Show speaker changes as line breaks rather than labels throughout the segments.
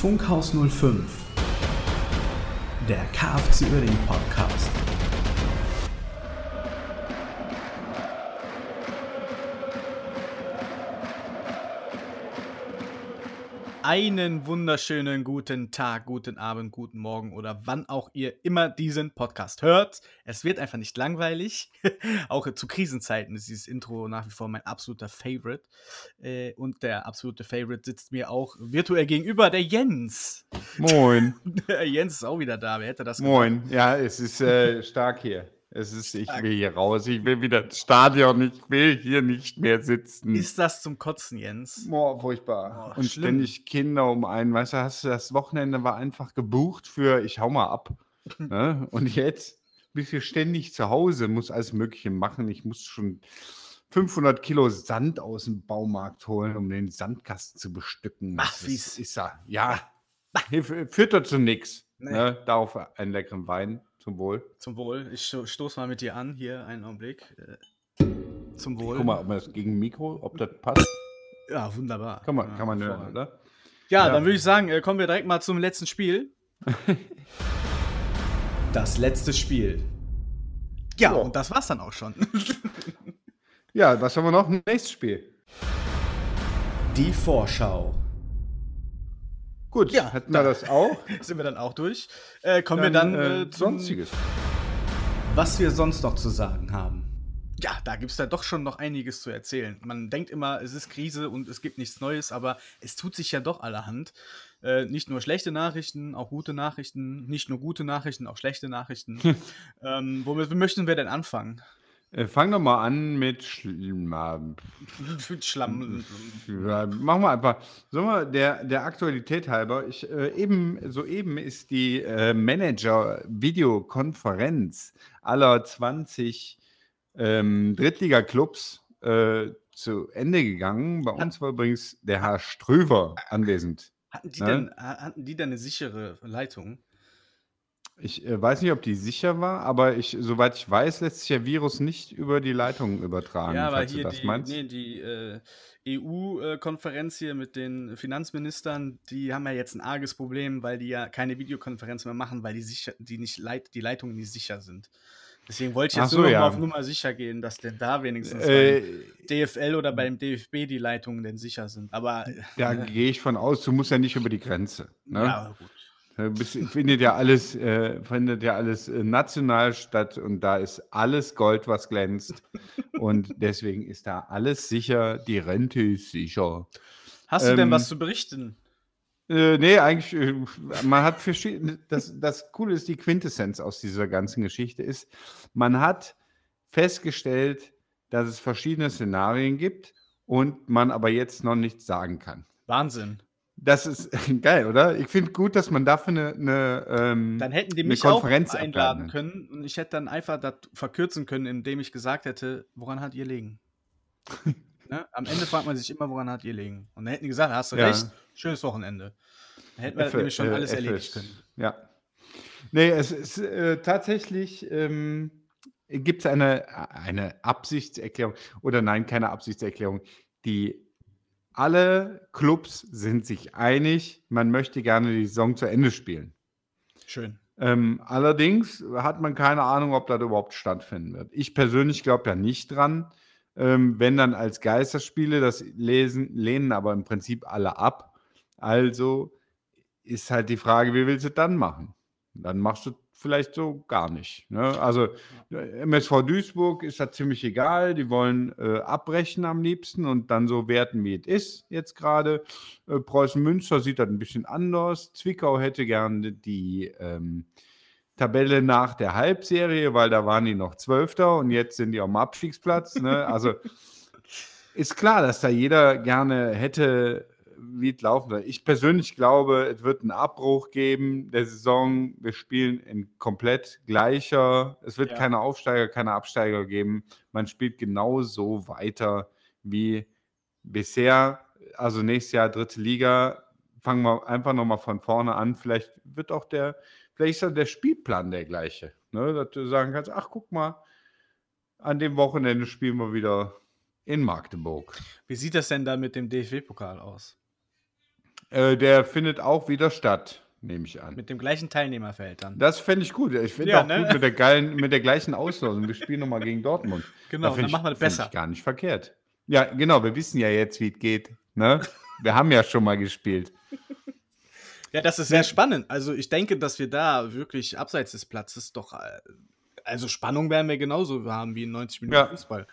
Funkhaus 05, der KFC Uerdingen Podcast. Einen wunderschönen guten Tag, guten Abend, guten Morgen oder wann auch ihr immer diesen Podcast hört. Es wird einfach nicht langweilig. auch zu Krisenzeiten ist dieses Intro nach wie vor mein absoluter Favorite. Äh, und der absolute Favorite sitzt mir auch virtuell gegenüber, der Jens.
Moin.
Der Jens ist auch wieder da. Wer hätte das
Moin. Ja, es ist äh, stark hier. Es ist, ich will hier raus, ich will wieder ins Stadion, ich will hier nicht mehr sitzen.
Ist das zum Kotzen, Jens?
Boah, furchtbar. Oh, und schlimm. ständig Kinder um einen, weißt du, hast du das Wochenende war einfach gebucht für ich hau mal ab. ne? Und jetzt bist du ständig zu Hause, muss alles Mögliche machen. Ich muss schon 500 Kilo Sand aus dem Baumarkt holen, um den Sandkasten zu bestücken.
Ach, wie ist
da? Ja, führt dazu nichts. Nee. Ne? Darauf einen leckeren Wein. Zum Wohl.
Zum Wohl. Ich stoße mal mit dir an. Hier, einen Augenblick. Äh, zum Wohl.
guck mal, ob man das gegen Mikro, ob das passt.
Ja, wunderbar.
Kann man, ja, kann man hören, oder?
Ja, ja, dann würde ich sagen, äh, kommen wir direkt mal zum letzten Spiel. das letzte Spiel. Ja, oh. und das war's dann auch schon.
ja, was haben wir noch? Nächstes Spiel.
Die Vorschau.
Gut, ja, hätten wir das auch.
Sind wir dann auch durch. Äh, kommen dann, wir dann
äh, zum, Sonstiges.
Was wir sonst noch zu sagen haben. Ja, da gibt es ja doch schon noch einiges zu erzählen. Man denkt immer, es ist Krise und es gibt nichts Neues, aber es tut sich ja doch allerhand. Äh, nicht nur schlechte Nachrichten, auch gute Nachrichten. Nicht nur gute Nachrichten, auch schlechte Nachrichten. ähm, womit möchten wir denn anfangen?
Äh, fang doch mal an mit Schlamm.
Schlamm.
Ja, machen wir einfach. Sagen wir, der, der Aktualität halber, ich, äh, eben, soeben ist die äh, Manager-Videokonferenz aller 20 ähm, Drittliga-Clubs äh, zu Ende gegangen. Bei uns war übrigens der Herr Ströver anwesend.
Hatten die, ne? denn, hatten die denn eine sichere Leitung?
Ich äh, weiß nicht, ob die sicher war, aber ich, soweit ich weiß, lässt sich der Virus nicht über die Leitung übertragen,
Ja, weil hier die, nee, die äh, EU-Konferenz hier mit den Finanzministern, die haben ja jetzt ein arges Problem, weil die ja keine Videokonferenz mehr machen, weil die, sicher, die, nicht leit, die Leitungen nicht sicher sind. Deswegen wollte ich jetzt so, nur noch ja. mal auf Nummer sicher gehen, dass denn da wenigstens äh, beim DFL oder beim DFB die Leitungen denn sicher sind. Aber
da gehe ich von aus, du musst ja nicht über die Grenze. Ne? Ja, gut. Findet ja alles, äh, findet ja alles äh, national statt und da ist alles Gold, was glänzt. und deswegen ist da alles sicher, die Rente ist sicher.
Hast du ähm, denn was zu berichten?
Äh, nee, eigentlich, äh, man hat verschiedene, das, das Coole ist, die Quintessenz aus dieser ganzen Geschichte ist, man hat festgestellt, dass es verschiedene Szenarien gibt und man aber jetzt noch nichts sagen kann.
Wahnsinn.
Das ist geil, oder? Ich finde gut, dass man dafür eine, eine
ähm, Dann hätten die mich Konferenz auch einladen können und ich hätte dann einfach das verkürzen können, indem ich gesagt hätte, woran hat ihr liegen? ne? Am Ende fragt man sich immer, woran hat ihr liegen? Und dann hätten die gesagt, hast du ja. recht, schönes Wochenende. Dann hätten wir F nämlich schon äh, alles F erledigt können.
Ja. Nee, es ist äh, tatsächlich, ähm, gibt es eine, eine Absichtserklärung oder nein, keine Absichtserklärung. Die alle Clubs sind sich einig, man möchte gerne die Saison zu Ende spielen.
Schön.
Ähm, allerdings hat man keine Ahnung, ob das überhaupt stattfinden wird. Ich persönlich glaube ja nicht dran. Ähm, wenn dann als Geisterspiele, das lesen, lehnen aber im Prinzip alle ab. Also ist halt die Frage, wie willst du dann machen? Dann machst du vielleicht so gar nicht. Ne? Also MSV Duisburg ist da ziemlich egal. Die wollen äh, abbrechen am liebsten und dann so werten, wie es ist jetzt gerade. Äh, Preußen Münster sieht das ein bisschen anders. Zwickau hätte gerne die ähm, Tabelle nach der Halbserie, weil da waren die noch Zwölfter und jetzt sind die am Abstiegsplatz. Ne? Also ist klar, dass da jeder gerne hätte wie es laufen soll. Ich persönlich glaube, es wird einen Abbruch geben der Saison. Wir spielen in komplett gleicher. Es wird ja. keine Aufsteiger, keine Absteiger geben. Man spielt genauso weiter wie bisher. Also nächstes Jahr dritte Liga. Fangen wir einfach nochmal von vorne an. Vielleicht wird auch der, vielleicht ist der Spielplan der gleiche. Ne? Dass du sagen kannst, ach guck mal, an dem Wochenende spielen wir wieder in Magdeburg.
Wie sieht das denn da mit dem DFB-Pokal aus?
Äh, der findet auch wieder statt, nehme ich an.
Mit dem gleichen Teilnehmerfeld dann.
Das fände ich gut. Ich finde
Ja,
auch
ne?
gut mit der, geilen, mit der gleichen Auslosung. Wir spielen nochmal gegen Dortmund.
Genau,
Da
dann
ich-
machen wir das besser.
Ich gar nicht verkehrt. Ja, genau. Wir wissen ja jetzt, wie es geht. Ne? Wir haben ja schon mal gespielt.
Ja, das ist sehr spannend. Also ich denke, dass wir da wirklich abseits des Platzes doch, äh, also Spannung werden wir genauso haben wie in 90 Minuten
Ja.
Fußball.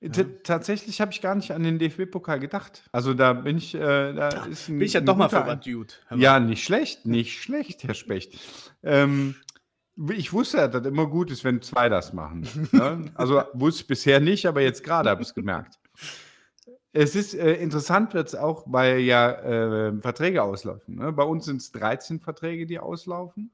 T Tatsächlich habe ich gar nicht an den DFB-Pokal gedacht. Also da bin ich, äh, da ist ein,
Bin ich ja
ein
doch mal was Dude.
Ja, nicht schlecht, nicht schlecht, Herr Specht. Ähm, ich wusste ja, dass immer gut ist, wenn zwei das machen. Ne? Also wusste ich bisher nicht, aber jetzt gerade habe ich es gemerkt. Es ist äh, interessant, wird es auch, weil ja äh, Verträge auslaufen. Ne? Bei uns sind es 13 Verträge, die auslaufen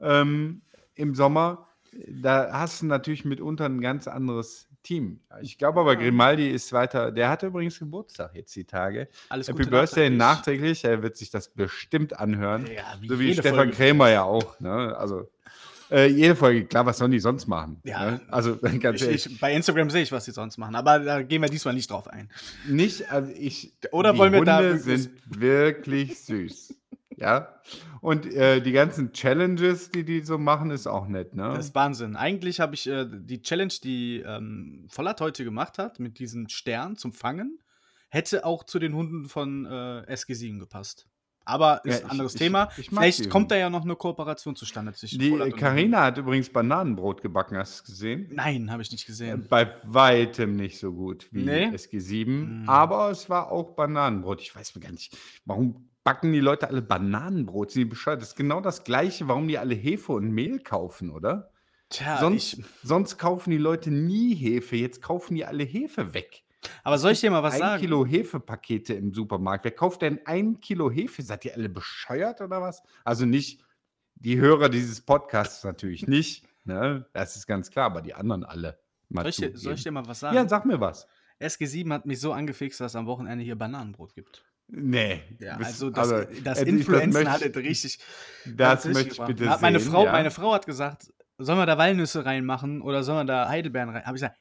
ähm, im Sommer. Da hast du natürlich mitunter ein ganz anderes Team. Ich glaube aber, Grimaldi ist weiter. Der hatte übrigens Geburtstag jetzt die Tage.
Alles
Happy
Gute
Birthday
nachträglich.
nachträglich. Er wird sich das bestimmt anhören.
Ja, wie
so wie Stefan
Folge.
Krämer ja auch. Ne? Also äh, jede Folge, klar, was sollen die sonst machen?
Ja.
Ne? Also ganz
Ich,
ehrlich.
ich, bei Instagram sehe ich, was die sonst machen, aber da gehen wir diesmal nicht drauf ein.
Nicht, also ich.
Oder
die
wollen wir
Hunde
da
sind wirklich süß. Ja. Und äh, die ganzen Challenges, die die so machen, ist auch nett, ne?
Das ist Wahnsinn. Eigentlich habe ich äh, die Challenge, die ähm, Vollert heute gemacht hat, mit diesem Stern zum Fangen, hätte auch zu den Hunden von äh, SG7 gepasst. Aber ist
Ja,
ein anderes
ich-
Thema.
ich- ich
Vielleicht kommt da ja noch eine Kooperation zustande zwischen
die
Vollert
äh, hat übrigens Bananenbrot gebacken, hast du es gesehen?
Nein, habe ich nicht gesehen.
Bei weitem nicht so gut wie
Nee?
SG7,
Mm.
aber es war auch Bananenbrot. Ich weiß mir gar nicht, warum backen die Leute alle Bananenbrot? Sind die bescheuert? Das ist genau das Gleiche, warum die alle Hefe und Mehl kaufen, oder?
Tja,
sonst,
ich,
sonst kaufen die Leute nie Hefe, jetzt kaufen die alle Hefe weg.
aber soll ich dir mal was
ein
sagen?
Kilo Hefepakete im Supermarkt. Wer kauft denn ein Kilo Hefe? Seid ihr alle bescheuert oder was? Also nicht die Hörer dieses Podcasts natürlich nicht. Ne? Das ist ganz klar, aber die anderen alle. Mal
Soll ich, soll ich dir mal was sagen?
ja, sag mir was.
SG7 hat mich so angefixt, dass es am Wochenende hier Bananenbrot gibt.
Nee.
Ja, also das, das
also
Influenzen
möchte-
hat es richtig.
Das
richtig
möchte ich bitte
Hat meine
sehen.
Frau,
ja.
meine Frau hat gesagt, sollen wir da Walnüsse reinmachen oder sollen wir da Heidelbeeren rein? Habe ich gesagt,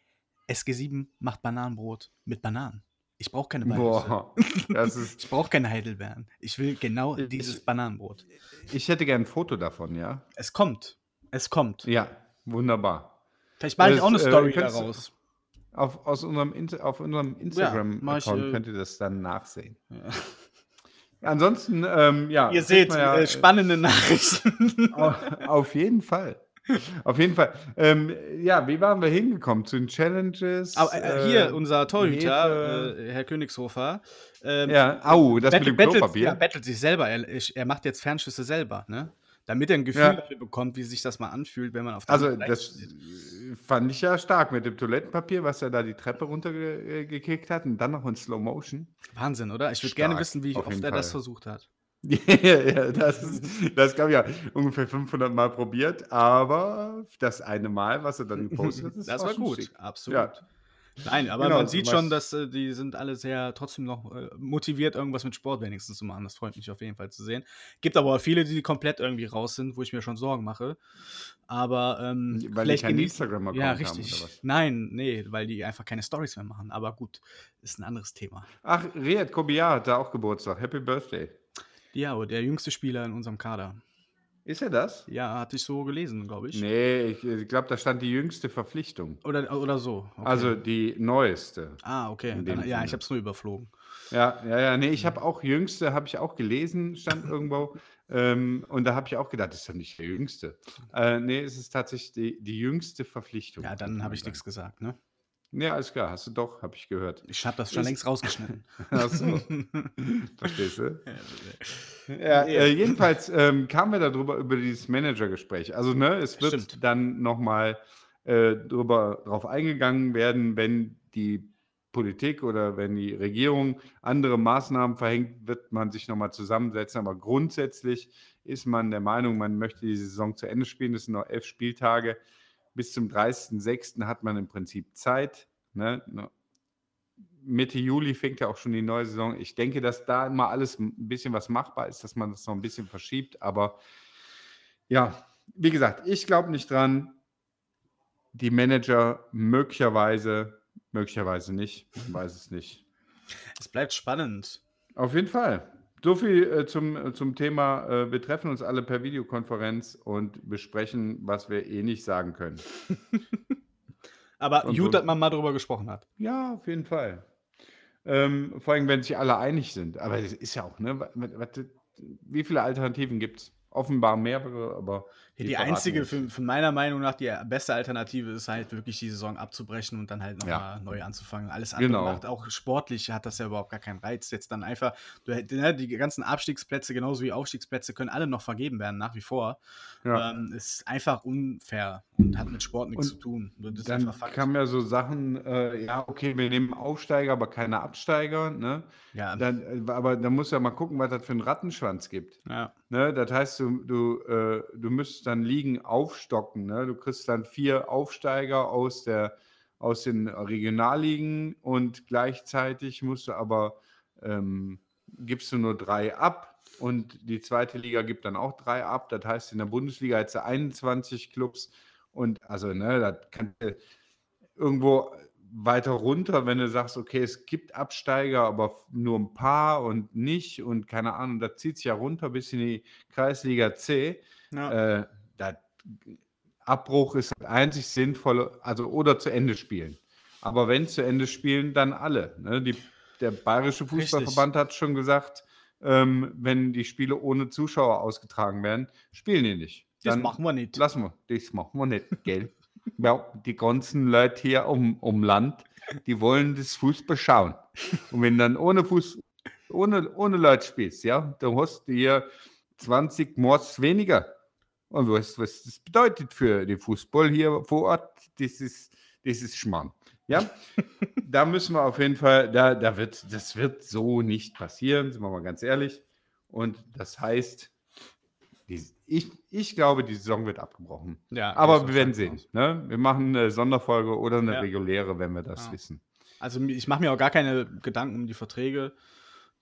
SG7 macht Bananenbrot mit Bananen. Ich brauche keine Walnüsse.
Boah, das ist,
Ich brauche keine Heidelbeeren. Ich will genau
Ich-
dieses Bananenbrot.
ich hätte gern ein Foto davon, ja?
Es kommt. Es kommt.
Ja, wunderbar.
Vielleicht mache ich auch eine
äh,
Story
du-
daraus.
Auf, aus unserem, Inter- auf unserem Instagram-Account
äh,
könnt ihr das dann nachsehen.
Ja.
Ansonsten, ähm, ja.
Ihr seht,
ja,
äh, spannende Nachrichten.
Au- Auf jeden Fall. Auf jeden Fall. Ähm, ja, wie waren wir hingekommen? Zu den Challenges?
Aber äh, hier,
äh,
unser Torhüter, äh, Herr Königshofer, ähm,
Ja, au, das
Battle,
mit dem Klopapier.
ja, battelt sich selber. Er, er macht jetzt Fernschüsse selber, ne? Damit er ein Gefühl
Ja.
dafür bekommt, wie sich das mal anfühlt, wenn man auf der
also, das
steht.
fand ich ja stark mit dem Toilettenpapier, was er da die Treppe runtergekickt hat und dann noch in Slow Motion.
Wahnsinn, oder? Ich würde gerne wissen, wie oft er das
Fall.
versucht hat.
ja, ja, das, ist, das glaube ich ja ungefähr 500 Mal probiert, aber das eine Mal, was er dann gepostet hat,
Das war
schon
gut, absolut.
Ja.
Nein, aber
Genau,
man sieht schon, dass äh, die sind alle sehr trotzdem noch äh, motiviert, irgendwas mit Sport wenigstens zu machen. Das freut mich auf jeden Fall zu sehen. Gibt aber auch viele, die komplett irgendwie raus sind, wo ich mir schon Sorgen mache. Aber ähm,
Weil die
vielleicht
keinen
genießen-
Instagram-Account
Ja,
haben,
richtig.
oder was?
Nein, nee, weil die einfach keine Stories mehr machen. Aber gut, ist ein anderes Thema.
Ach, Riyad Kobiar hat da auch Geburtstag. Happy Birthday.
Ja, der jüngste Spieler in unserem Kader.
Ist er das?
Ja, hatte ich so gelesen, glaube ich.
Nee, ich, ich glaube, da stand die jüngste Verpflichtung.
Oder, oder so. Okay.
Also die neueste.
Ah, okay. Dann, ja, ich habe es nur überflogen.
Ja, ja, ja, nee, ich habe auch jüngste, habe ich auch gelesen, stand irgendwo. ähm, und da habe ich auch gedacht, das ist doch nicht der jüngste. Äh, nee, es ist tatsächlich die, die jüngste Verpflichtung.
Ja, dann habe ich nichts gesagt, ne?
Ja, alles klar, hast du doch, habe ich gehört.
Ich habe das schon
Ist-
längst rausgeschnitten.
Ach so. Verstehst du?
Ja,
äh, jedenfalls ähm, kamen wir darüber über dieses Managergespräch. Also, ne, es wird
Stimmt.
dann nochmal äh, drüber, drauf eingegangen werden, wenn die Politik oder wenn die Regierung andere Maßnahmen verhängt, wird man sich nochmal zusammensetzen. Aber grundsätzlich ist man der Meinung, man möchte die Saison zu Ende spielen. Es sind noch elf Spieltage. Bis zum 30.06. hat man im Prinzip Zeit. Ne? Mitte Juli fängt ja auch schon die neue Saison. Ich denke, dass da immer alles ein bisschen was machbar ist, dass man das noch ein bisschen verschiebt. Aber ja, wie gesagt, ich glaube nicht dran. Die Manager möglicherweise, möglicherweise nicht. Ich weiß es nicht.
Es bleibt spannend.
Auf jeden Fall. So viel äh, zum, äh, zum Thema, äh, wir treffen uns alle per Videokonferenz und besprechen, was wir eh nicht sagen können.
Aber
Und
gut,
so-
dass man mal drüber gesprochen hat.
Ja, auf jeden Fall. Ähm, vor allem, wenn sich alle einig sind. Aber das ist ja auch, ne? Wie viele Alternativen gibt es? Offenbar mehrere, aber.
Die einzige, für, für meiner Meinung nach, die beste Alternative ist halt wirklich die Saison abzubrechen und dann halt nochmal
Ja.
neu anzufangen. Alles andere
Genau.
macht auch sportlich hat das ja überhaupt gar keinen Reiz. Jetzt dann einfach, du, ne, die ganzen Abstiegsplätze genauso wie Aufstiegsplätze können alle noch vergeben werden, nach wie vor.
Ja.
Ähm, ist einfach unfair und hat mit Sport nichts
Und
zu tun. Das
Dann kamen ja so Sachen, äh, ja, okay, wir nehmen Aufsteiger, aber keine Absteiger. Ne?
Ja,
Dann, äh, aber da muss ja mal gucken, was das für einen Rattenschwanz gibt.
ja.
Ne? Das heißt, du, du, äh, du müsstest dann Ligen aufstocken. Ne? Du kriegst dann vier Aufsteiger aus, der, aus den Regionalligen und gleichzeitig musst du aber, ähm, gibst du nur drei ab und die zweite Liga gibt dann auch drei ab. Das heißt, in der Bundesliga hat sie 21 Clubs und also, ne, das kann irgendwo weiter runter, wenn du sagst, okay, es gibt Absteiger, aber nur ein paar und nicht und keine Ahnung, das zieht sich ja runter bis in die Kreisliga C.
ja.
Äh, das Abbruch ist das einzig sinnvolle, also oder zu Ende spielen. Aber wenn zu Ende spielen, dann alle. Ne? Die, der Bayerische Fußballverband hat schon gesagt, ähm, wenn die Spiele ohne Zuschauer ausgetragen werden, spielen die nicht.
das
Dann
machen wir nicht.
Lassen wir, das machen wir nicht, gell? ja, die ganzen Leute hier um, um Land, die wollen das Fußball schauen. Und wenn dann ohne Fuß, ohne, ohne Leute spielst, ja, dann hast du hier 20 Mords weniger. Und was, was das bedeutet für den Fußball hier vor Ort, das ist, das ist Schmarrn. Ja, da müssen wir auf jeden Fall, da, da wird, das wird so nicht passieren, sind wir mal ganz ehrlich. Und das heißt, ich, ich glaube, die Saison wird abgebrochen.
Ja,
Aber wir werden sehen. Ne? Wir machen eine Sonderfolge oder eine
Ja.
reguläre, wenn wir das
Ja.
wissen.
Also ich mache mir auch gar keine Gedanken um die Verträge.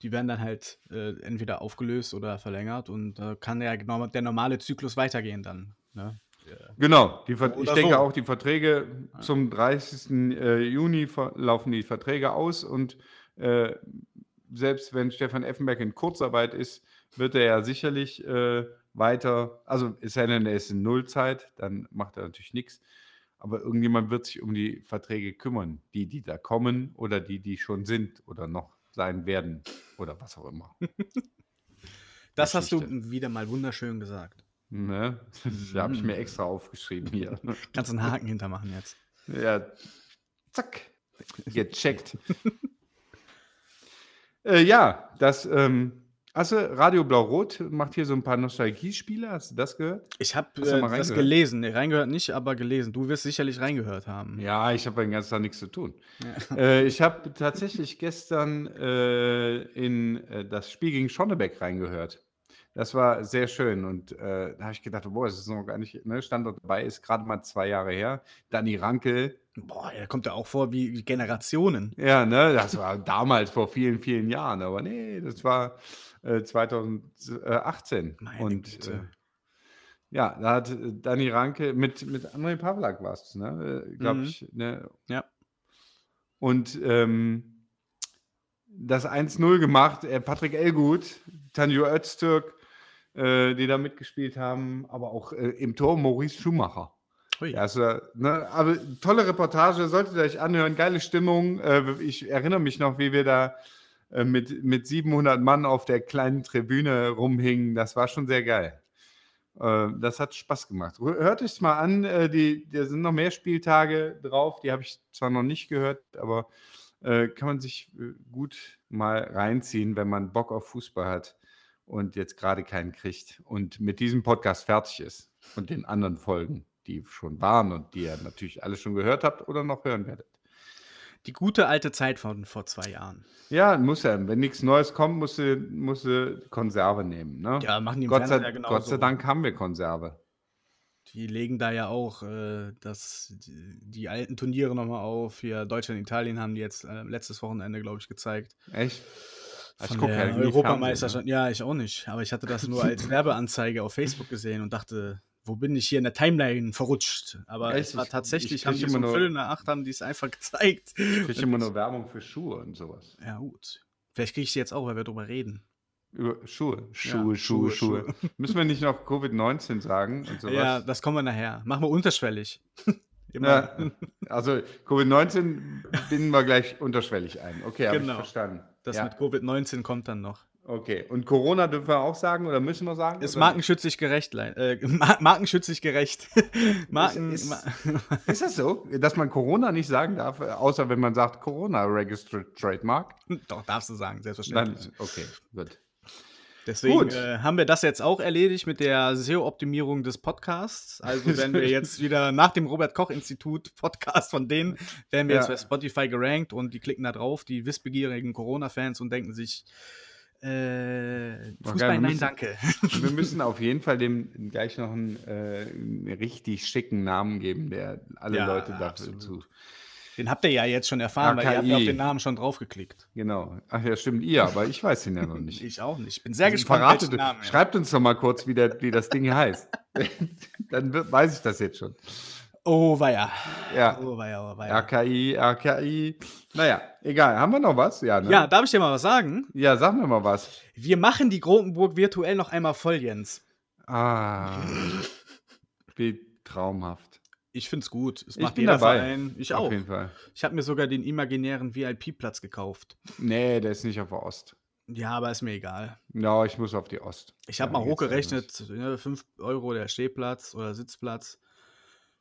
Die werden dann halt äh, entweder aufgelöst oder verlängert und äh, kann ja genau der normale Zyklus weitergehen dann. Ne?
Genau, ich denke
so.
auch, die Verträge zum 30. äh, Juni laufen die Verträge aus und äh, selbst wenn Stefan Effenberg in Kurzarbeit ist, wird er ja sicherlich äh, weiter, also es sei denn, er ist in Nullzeit, dann macht er natürlich nichts. Aber irgendjemand wird sich um die Verträge kümmern, die, die da kommen oder die, die schon sind oder noch sein werden oder was auch immer.
Das hast du wieder mal wunderschön gesagt.
Ne? Das habe ich mir extra aufgeschrieben hier.
Kannst einen Haken hintermachen jetzt.
Ja, zack, gecheckt. äh, ja, das, ähm, hast du Radio Blau-Rot macht hier so ein paar Nostalgiespiele, hast du das gehört?
Ich habe äh, das gelesen. Nee, reingehört nicht, aber gelesen. Du wirst sicherlich reingehört haben.
Ja, ich habe den ganzen Tag nichts zu tun. Äh, ich habe tatsächlich gestern äh, in äh, das Spiel gegen Schonnebeck reingehört. Das war sehr schön und äh, da habe ich gedacht, boah, es ist noch gar nicht, ne, Standort dabei ist gerade mal zwei Jahre her. Danny Rankel,
Boah, der kommt ja auch vor wie Generationen.
Ja, ne, das war damals vor vielen, vielen Jahren, aber nee, das war äh, 2018.
Meine
und
Güte.
äh, ja, da hat äh, Dani Ranke mit, mit André Pavlak was, ne, glaube
Mhm.
ich. Ne?
Ja.
Und ähm, das 1-0 gemacht, äh, Patrick Elgut, Tanjo Öztürk, äh, die da mitgespielt haben, aber auch äh, im Tor Maurice Schumacher. Ja, also, ne, aber tolle Reportage, solltet ihr euch anhören, geile Stimmung. Äh, ich erinnere mich noch, wie wir da äh, mit, mit 700 Mann auf der kleinen Tribüne rumhingen. Das war schon sehr geil. Äh, das hat Spaß gemacht. Hört es mal an, die, da sind noch mehr Spieltage drauf, die habe ich zwar noch nicht gehört, aber kann man sich gut mal reinziehen, wenn man Bock auf Fußball hat und jetzt gerade keinen kriegt und mit diesem Podcast fertig ist und den anderen Folgen, die schon waren und die ihr natürlich alle schon gehört habt oder noch hören werdet.
Die gute alte Zeit von vor zwei Jahren.
Ja, muss ja. Wenn nichts Neues kommt, musst du, musst du Konserve nehmen. Ne?
Ja, machen die im
Gott, sei,
ja genauso.
Gott sei Dank haben wir Konserve.
Die legen da ja auch äh, das, die, die alten Turniere nochmal auf. Hier Deutschland, Italien haben die jetzt äh, letztes Wochenende, glaube ich, gezeigt.
Echt?
Von
guck
der
halt nie
Europameisterschaft.
Fernsehen,
Ja, ich auch nicht. Aber ich hatte das nur als Werbeanzeige auf Facebook gesehen und dachte, wo bin ich hier in der Timeline verrutscht? Aber
Echt?
es war
Ich-
tatsächlich,
ich
haben die so
nur-
Viertel nach acht haben die es einfach gezeigt.
Ich kriege immer nur Werbung für Schuhe und sowas.
Ja, gut. Vielleicht kriege ich sie jetzt auch, weil wir drüber reden.
Über Schuhe,
Ja,
Schuhe, Schuhe,
Schuhe,
Schuhe.
Schuhe.
Müssen wir nicht noch Covid-19 sagen und so
Ja, das kommen wir nachher. Machen wir unterschwellig.
Ja, also Covid-19 binden wir gleich unterschwellig ein. Okay, habe ich
Genau.
verstanden.
Das
ja,
mit Covid-19 kommt dann noch.
Okay. Und Corona dürfen wir auch sagen oder müssen wir sagen?
Ist
oder
markenschützig gerecht, äh, mar- markenschützig gerecht. Marken,
ist- nicht? Ist das so, dass man Corona nicht sagen darf, außer wenn man sagt Corona Registered Trademark?
Doch, darfst du sagen,
Dann,
selbstverständlich.
okay, gut.
Deswegen äh, haben wir das jetzt auch erledigt mit der SEO-Optimierung des Podcasts. Also wenn wir jetzt wieder nach dem Robert-Koch-Institut Podcast von denen, werden wir
Ja.
jetzt bei Spotify gerankt und die klicken da drauf, die wissbegierigen Corona-Fans und denken sich, äh, Fußball,
geil,
nein,
müssen-
danke.
Wir müssen auf jeden Fall dem gleich noch einen, äh, einen richtig schicken Namen geben, der alle
Ja,
Leute dafür
absolut.
zu.
Den habt ihr ja jetzt schon erfahren, weil ihr habt ja auf
AKI.
den Namen schon draufgeklickt.
Genau. Ach ja, stimmt, ihr, aber ich weiß ihn ja noch nicht.
Ich auch nicht. Ich bin sehr
Also
gespannt,
verratet-
Namen. er-
Schreibt uns doch mal kurz, wie, der, wie das Ding heißt. Dann weiß ich das jetzt schon.
Oh, weia.
Ja.
Oh, weia, oh, weia.
RKI, RKI. Naja, egal. Haben wir noch was? Ja, ne?
Ja, darf ich dir mal was sagen?
Ja, sag mir mal was.
Wir machen die Grotenburg virtuell noch einmal voll, Jens.
Ah. Wie traumhaft.
Ich find's gut. Es
Ich
macht
bin
jeder
dabei.
Verein. Ich
Auf
auch.
jeden Fall.
Ich habe mir sogar den imaginären VIP-Platz gekauft.
Nee, der ist nicht auf der Ost.
Ja, aber ist mir egal.
Ja, ich muss auf die Ost.
Ich habe
Ja,
mal hochgerechnet, ne, 5 Euro der Stehplatz oder Sitzplatz,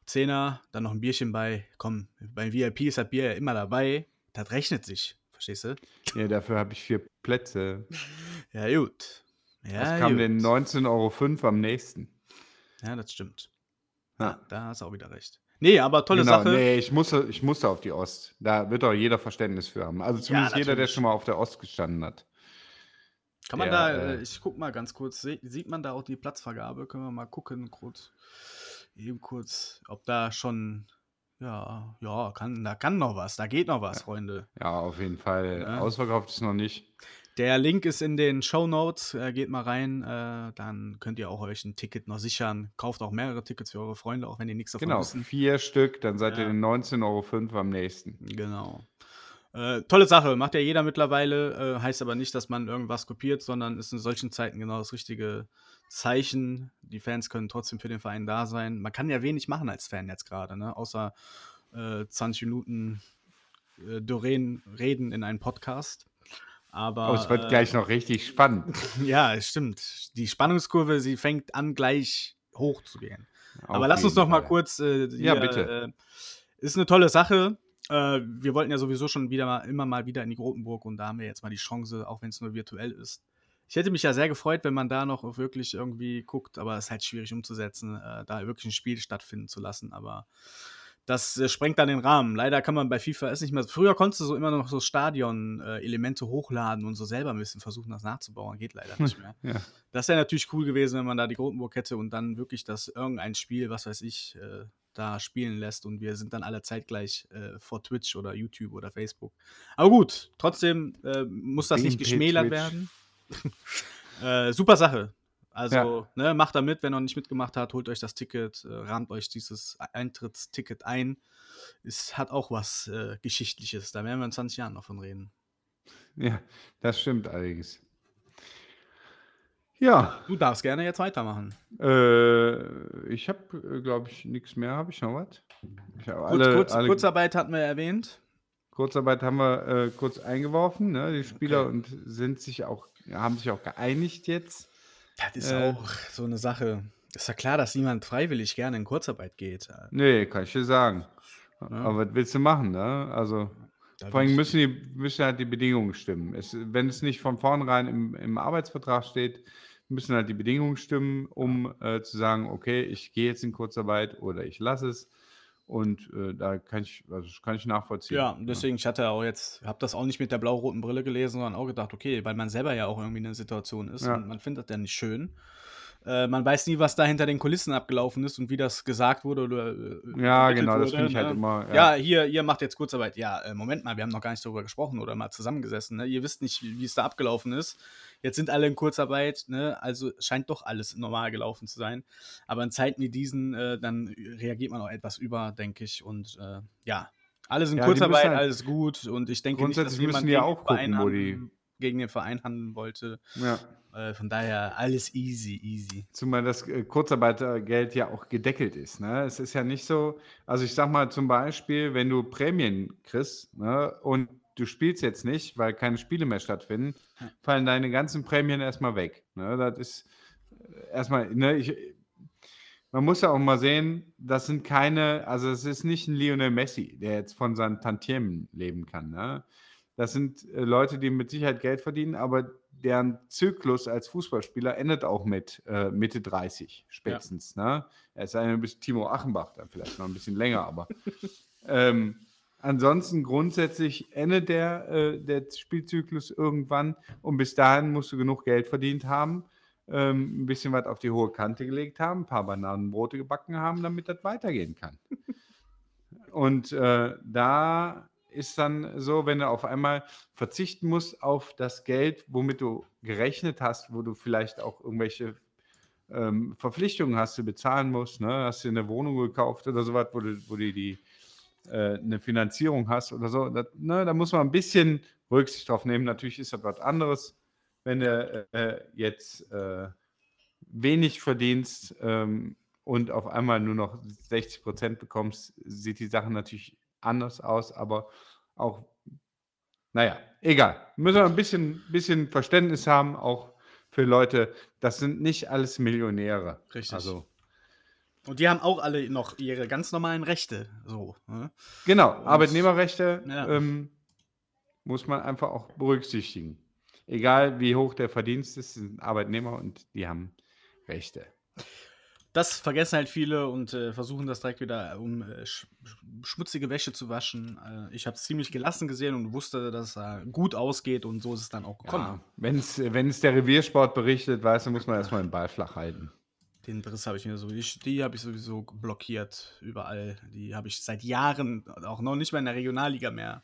Zehner, dann noch ein Bierchen bei. Komm, beim VIP ist das Bier ja immer dabei. Das rechnet sich. Verstehst du?
Ja, dafür habe ich vier Plätze.
Ja, gut. Ja,
Was kam
gut.
denn 19,05 Euro am nächsten?
Ja, das stimmt.
Ja.
Da hast du auch wieder recht. Nee, aber tolle
genau,
Sache.
Nee, ich musste, ich musste auf die Ost. Da wird doch jeder Verständnis für haben. Also zumindest jeder, der schon mal auf der Ost gestanden hat.
Kann man
Der,
da,
äh,
äh, ich guck mal ganz kurz, sieht man da auch die Platzvergabe? Können wir mal gucken, kurz, eben kurz, ob da schon, ja, ja, kann, da kann noch was, da geht noch was, Freunde.
Ja, auf jeden Fall.
Ja.
Ausverkauft ist noch nicht.
Der Link ist in den Show Notes, äh, geht mal rein, äh, dann könnt ihr auch euch ein Ticket noch sichern. Kauft auch mehrere Tickets für eure Freunde, auch wenn die nichts davon
Genau,
wissen.
vier Stück, dann seid ihr
Ja.
den 19,05 Euro am nächsten.
Genau. Äh, tolle Sache, macht ja jeder mittlerweile, äh, heißt aber nicht, dass man irgendwas kopiert, sondern ist in solchen Zeiten genau das richtige Zeichen. Die Fans können trotzdem für den Verein da sein. Man kann ja wenig machen als Fan jetzt gerade, ne? außer äh, 20 Minuten äh, Doreen reden in einem Podcast. Aber
Oh, es wird
äh,
gleich noch richtig spannend.
ja, es stimmt. Die Spannungskurve, sie fängt an, gleich hoch zu gehen. Aber
Auf
lass uns noch mal
Fall.
kurz. Äh,
Ja,
hier,
bitte.
Äh, ist eine tolle Sache. Äh, wir wollten ja sowieso schon wieder mal, immer mal wieder in die Grotenburg und da haben wir jetzt mal die Chance, auch wenn es nur virtuell ist. Ich hätte mich ja sehr gefreut, wenn man da noch wirklich irgendwie guckt, aber es ist halt schwierig umzusetzen, äh, da wirklich ein Spiel stattfinden zu lassen. Aber das äh, sprengt dann den Rahmen. Leider kann man bei FIFA es nicht mehr. Früher konntest du so immer noch so Stadion-Elemente hochladen und so selber ein bisschen versuchen, das nachzubauen. Geht leider nicht mehr.
Ja.
Das wäre natürlich cool gewesen, wenn man da die Grotenburg hätte und dann wirklich das irgendein Spiel, was weiß ich, äh, da spielen lässt und wir sind dann alle zeitgleich äh, vor Twitch oder YouTube oder Facebook. Aber gut, trotzdem äh, muss das nicht
BNP
geschmälert
Twitch.
werden. Äh, super Sache. Also,
Ja.
ne, macht da mit, wenn ihr noch nicht mitgemacht habt, holt euch das Ticket, äh, rahmt euch dieses Eintrittsticket ein. Es hat auch was äh, Geschichtliches, da werden wir in 20 Jahren noch von reden.
Ja, das stimmt allerdings. Ja,
Du darfst gerne jetzt weitermachen.
äh, ich habe, glaube ich, nichts mehr. Habe ich noch was? Ich alle,
kurz,
alle,
Kurzarbeit hatten wir erwähnt.
Kurzarbeit haben wir äh, kurz eingeworfen, ne, die Spieler,
Okay.
und sind sich auch, haben sich auch geeinigt jetzt.
Das ist
Äh.
auch so eine Sache. Ist ja klar, dass niemand freiwillig gerne in Kurzarbeit geht.
Nee, kann ich dir sagen.
Ja.
Aber was willst du machen, ne? Also,
Da
vor allem müssen, die, müssen halt die Bedingungen stimmen. Es, wenn es nicht von vornherein im, im Arbeitsvertrag steht, müssen halt die Bedingungen stimmen, um äh, zu sagen, okay, ich gehe jetzt in Kurzarbeit oder ich lasse es. Und äh, da kann ich, also das kann ich nachvollziehen.
Ja, deswegen, ich hatte auch jetzt, habe das auch nicht mit der blau-roten Brille gelesen, sondern auch gedacht, okay, weil man selber ja auch irgendwie in einer Situation ist
Ja.
und man findet das ja nicht schön. Äh, man weiß nie, was da hinter den Kulissen abgelaufen ist und wie das gesagt wurde oder. äh,
Ja, genau, das finde ich halt
ne?
immer.
Ja, hier, ihr macht jetzt Kurzarbeit. Ja, äh, Moment mal, wir haben noch gar nicht darüber gesprochen oder mal zusammengesessen. Ne? Ihr wisst nicht, wie, es da abgelaufen ist. Jetzt sind alle in Kurzarbeit, ne? also scheint doch alles normal gelaufen zu sein. Aber in Zeiten wie diesen, äh, dann reagiert man auch etwas über, denke ich. Und äh, ja, alle sind
Ja,
Kurzarbeit,
halt-
alles gut. Und ich denke nicht, dass
Grundsätzlich müssen die ja auch gucken, wo die,
gegen den Verein handeln wollte.
Ja.
Äh, von daher alles easy, easy.
Zumal das äh, Kurzarbeitergeld ja auch gedeckelt ist. Ne? Es ist ja nicht so, also ich sag mal zum Beispiel, wenn du Prämien kriegst ne, und du spielst jetzt nicht, weil keine Spiele mehr stattfinden,
Ja.
fallen deine ganzen Prämien erstmal weg. Ne? Das ist äh, erstmal, ne, ich, man muss ja auch mal sehen, das sind keine, also es ist nicht ein Lionel Messi, der jetzt von seinen Tantiemen leben kann. Ne? Das sind äh, Leute, die mit Sicherheit Geld verdienen, aber deren Zyklus als Fußballspieler endet auch mit äh, Mitte 30 spätestens. Ne? Es sei denn, bis Timo Achenbach dann vielleicht noch ein bisschen länger, aber ähm, ansonsten grundsätzlich endet der, äh, der Spielzyklus irgendwann und bis dahin musst du genug Geld verdient haben, ähm, ein bisschen was auf die hohe Kante gelegt haben, ein paar Bananenbrote gebacken haben, damit das weitergehen kann. Und äh, da ist dann so, wenn du auf einmal verzichten musst auf das Geld, womit du gerechnet hast, wo du vielleicht auch irgendwelche ähm, Verpflichtungen hast, du bezahlen musst, ne? hast du eine Wohnung gekauft oder sowas, wo du, wo du die äh, eine Finanzierung hast oder so, das, ne? da muss man ein bisschen Rücksicht drauf nehmen. Natürlich ist das was anderes, wenn du äh, jetzt äh, wenig verdienst ähm, und auf einmal nur noch 60 Prozent bekommst, sieht die Sache natürlich anders aus, aber auch, naja, egal. Müssen wir ein bisschen, bisschen Verständnis haben, auch für Leute, das sind nicht alles Millionäre.
Richtig.
Also,
Und die haben auch alle noch ihre ganz normalen Rechte. So. Ne?
genau, Arbeitnehmerrechte
Ja.
ähm, muss man einfach auch berücksichtigen. Egal wie hoch der Verdienst ist, sind Arbeitnehmer und die haben Rechte.
Das vergessen halt viele und äh, versuchen das direkt wieder, um äh, sch schmutzige Wäsche zu waschen. Äh, ich habe es ziemlich gelassen gesehen und wusste, dass es äh, gut ausgeht und so ist es dann auch gekommen.
Ja, wenn es der Reviersport berichtet, weißt du, muss man erstmal den Ball flach halten.
Den Driss habe ich mir so, ich, die habe ich sowieso blockiert überall. Die habe ich seit Jahren, auch noch nicht mal in der Regionalliga mehr,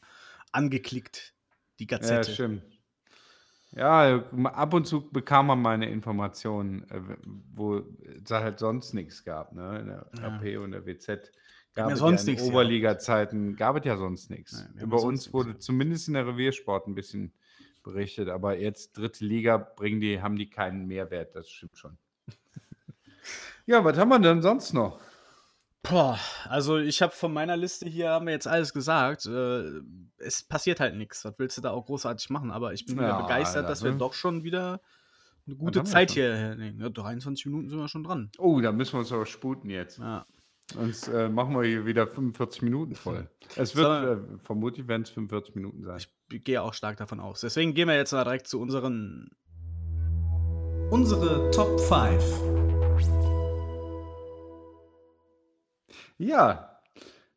angeklickt. Die
Ja,
Gazette.
stimmt. Ja, ab und zu bekam man meine Informationen, äh, wo es halt sonst nichts gab. Ne? In der
Ja.
RP und der WZ gab
ja
es
sonst
ja in
nichts, ja.
Oberliga-Zeiten gab es ja sonst nichts.
Nein,
Über
sonst
uns wurde
ja.
zumindest in der Reviersport ein bisschen berichtet, aber jetzt dritte Liga bringen die, haben die keinen Mehrwert, das stimmt schon. ja, was haben wir denn sonst noch?
Boah, also ich habe von meiner Liste hier, haben wir jetzt alles gesagt. Äh, es passiert halt nichts. Was willst du da auch großartig machen? Aber ich bin wieder
Ja,
begeistert, dass wir
also-
doch schon wieder eine gute
wir
Zeit hier hernehmen. Ja, 23 Minuten sind wir schon dran.
Oh, da müssen wir uns aber sputen jetzt.
Ja.
Sonst äh, machen wir hier wieder 45 Minuten voll. Es wird äh, vermutlich, werden es 45 Minuten sein.
Ich gehe auch stark davon aus. Deswegen gehen wir jetzt mal direkt zu unseren. Unsere Top 5.
Ja,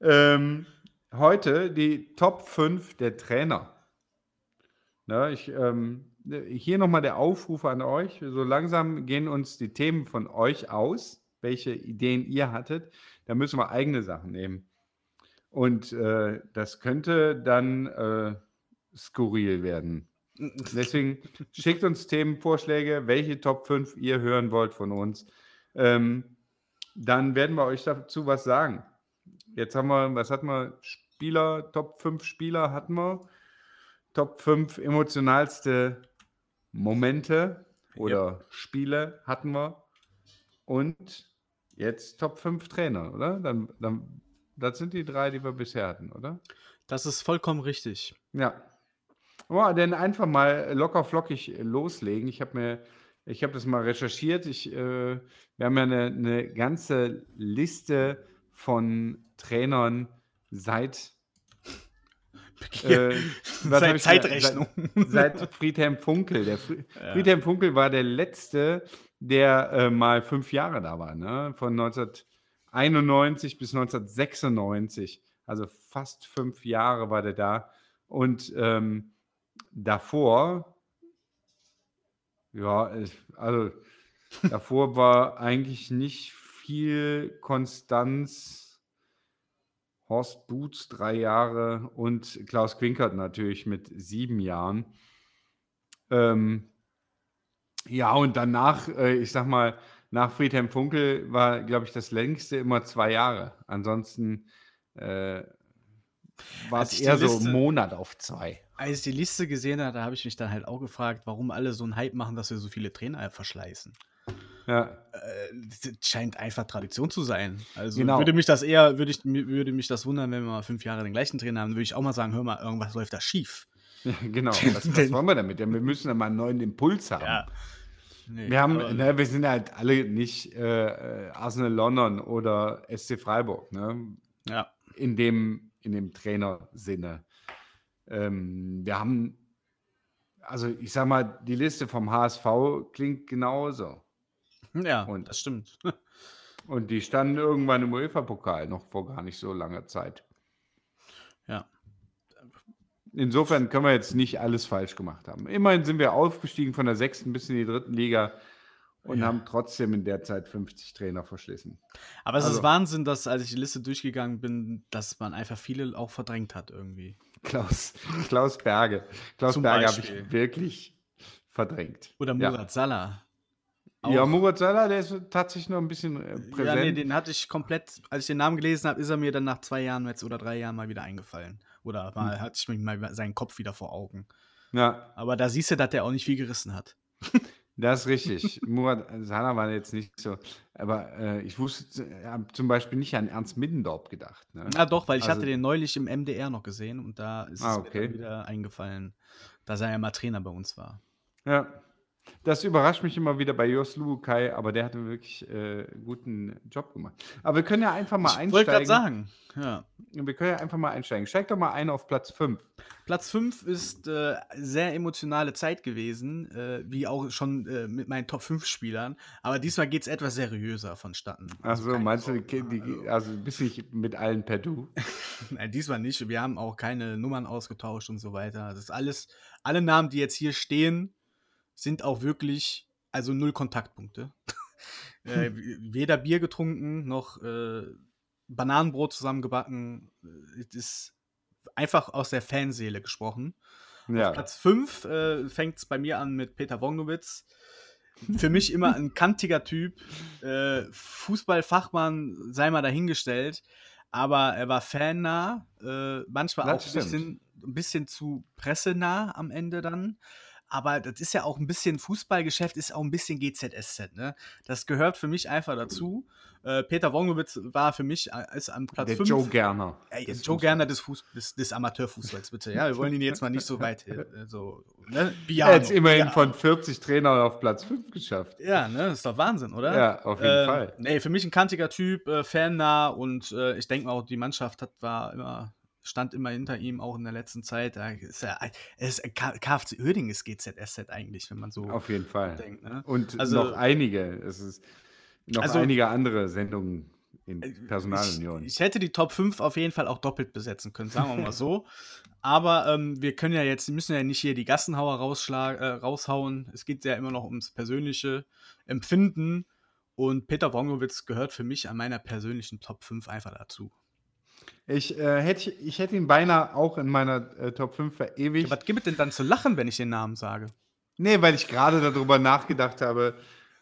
ähm, heute die Top 5 der Trainer. Na, ich, ähm, hier nochmal der Aufruf an euch. So langsam gehen uns die Themen von euch aus, welche Ideen ihr hattet. Da müssen wir eigene Sachen nehmen. Und äh, das könnte dann äh, skurril werden. Deswegen schickt uns Themenvorschläge, welche Top 5 ihr hören wollt von uns. Ähm, dann werden wir euch dazu was sagen. Jetzt haben wir, was hatten wir? Spieler, Top 5 Spieler hatten wir. Top 5 emotionalste Momente oder Spiele hatten wir. Und jetzt Top 5 Trainer, oder? Dann, dann, das sind die drei, die wir bisher hatten, oder?
Das ist vollkommen richtig.
Ja. Oh, dann einfach mal locker flockig loslegen. Ich habe mir, ich habe das mal recherchiert. Ich, äh, wir haben ja eine, eine ganze Liste von Trainern seit äh,
Seit Zeitrechnung.
Seit, seit Friedhelm Funkel. Der Fri
Ja.
Friedhelm Funkel war der letzte, der äh, mal fünf Jahre da war, ne? Von 1991 bis 1996. Also fast fünf Jahre war der da. Und ähm, davor, ja, also davor war eigentlich nicht viel Konstanz. Horst Boots drei Jahre und Klaus Quinkert natürlich mit sieben Jahren. Ähm, ja, und danach, äh, ich sag mal, nach Friedhelm Funkel war, glaube ich, das längste immer zwei Jahre. Ansonsten äh, war es eher so
Liste-
ein Monat auf zwei.
Als ich die Liste gesehen habe, da habe ich mich dann halt auch gefragt, warum alle so einen Hype machen, dass wir so viele Trainer verschleißen.
Ja.
Äh, das scheint einfach Tradition zu sein. Also
Genau.
würde mich das eher, würde ich, würde mich das wundern, wenn wir mal fünf Jahre den gleichen Trainer haben, würde ich auch mal sagen, hör mal, irgendwas läuft da schief.
ja genau. Was, was wollen wir damit? Ja, wir müssen ja mal einen neuen Impuls haben.
Nee,
Wir, haben, ne, wir sind halt alle nicht äh, äh, Arsenal London oder SC Freiburg, ne?
ja.
in dem, in dem Trainersinne. Ähm, wir haben, also ich sag mal, die Liste vom HSV klingt genauso.
ja,
Und-
das stimmt.
Und die standen irgendwann im UEFA-Pokal, noch vor gar nicht so langer Zeit.
Ja.
Insofern können wir jetzt nicht alles falsch gemacht haben. Immerhin sind wir aufgestiegen von der sechsten bis in die dritten Liga und
Ja.
haben trotzdem in der Zeit 50 Trainer verschlissen.
Aber es
Also-
ist Wahnsinn, dass, als ich die Liste durchgegangen bin, dass man einfach viele auch verdrängt hat irgendwie.
Klaus, Klaus Berge. Klaus
Zum
Berge habe ich wirklich verdrängt.
Oder
Ja.
Murat Salah.
Ja,
Auch.
Murat Salah, der ist tatsächlich noch ein bisschen äh, präsent.
Ja, nee, den hatte ich komplett, als ich den Namen gelesen habe, ist er mir dann nach zwei Jahren jetzt oder drei Jahren mal wieder eingefallen. Oder mal
Hm.
hatte ich mir mal seinen Kopf wieder vor Augen.
ja,
Aber da siehst du, dass der auch nicht viel gerissen hat.
das ist richtig. Murat Salah war jetzt nicht so. Aber äh, ich wusste, ich habe zum Beispiel nicht an Ernst Middendorp gedacht. Ne?
Ah, doch, weil ich
Also-
hatte den neulich im MDR noch gesehen und da ist
Ah,
es mir dann wieder eingefallen, dass er ja mal Trainer bei uns war.
Ja. Das überrascht mich immer wieder bei Jos Lukai, aber der hat einen wirklich äh, guten Job gemacht. Aber wir können ja einfach mal
ich wollte gerade
einsteigen.
sagen, ja.
Wir können ja einfach mal einsteigen. Steig doch mal ein auf Platz 5.
Platz 5 ist äh, sehr emotionale Zeit gewesen, äh, wie auch schon äh, mit meinen Top 5 Spielern. Aber diesmal geht es etwas seriöser vonstatten.
Achso,
keine
meinst du,
Sorge.
die, die, also bist du nicht mit allen per Du?
Nein, diesmal nicht. Wir haben auch keine Nummern ausgetauscht und so weiter. Das ist alles, alle Namen, die jetzt hier stehen, sind auch wirklich, also null Kontaktpunkte. äh, weder Bier getrunken, noch äh, Bananenbrot zusammengebacken. Äh, Es ist einfach aus der Fanseele gesprochen.
Ja.
Auf Platz 5 äh, fängt es bei mir an mit Peter Wongnowitz. Für mich immer ein kantiger Typ. Äh, Fußballfachmann, sei mal dahingestellt. Aber er war fannah, äh, manchmal
Das
auch ein bisschen, ein bisschen zu pressenah am Ende dann. Aber das ist ja auch ein bisschen Fußballgeschäft, ist auch ein bisschen GZSZ. Ne? Das gehört für mich einfach dazu. Äh, Peter Wongnowitz war für mich äh, ist am Platz
Der
5.
Joe Gerner. Des
Joe
Fußballs.
Gerner des, Fuß des, des Amateurfußballs, bitte. Ja, wir wollen ihn jetzt mal nicht so weit. Äh, so, ne?
Er hat es immerhin
Piano.
von 40 Trainern auf Platz 5 geschafft.
Ja, ne, ist doch Wahnsinn, oder?
Ja, auf jeden
Ähm,
Fall.
Nee, für mich ein kantiger Typ, äh, fannah und äh, ich denke mal auch, die Mannschaft hat, war immer, stand immer hinter ihm, auch in der letzten Zeit. Da ist ja, es ist, KFC Uerdingen ist GZSZ eigentlich, wenn man so
Auf jeden Fall.
denkt. Ne?
Und
Also-
noch einige. Es ist noch
Also-
einige andere Sendungen in
Ich,
Personalunion.
ich hätte die Top 5 auf jeden Fall auch doppelt besetzen können, sagen wir mal so. Aber ähm, wir können ja jetzt, müssen ja nicht hier die Gassenhauer äh, raushauen. Es geht ja immer noch ums persönliche Empfinden. Und Peter Wongowitz gehört für mich an meiner persönlichen Top 5 einfach dazu.
Ich, äh, hätte, ich hätte ihn beinahe auch in meiner äh, Top 5 verewigt.
Ja, was gibt es denn dann zu lachen, wenn ich den Namen sage?
Nee, weil ich gerade darüber nachgedacht habe,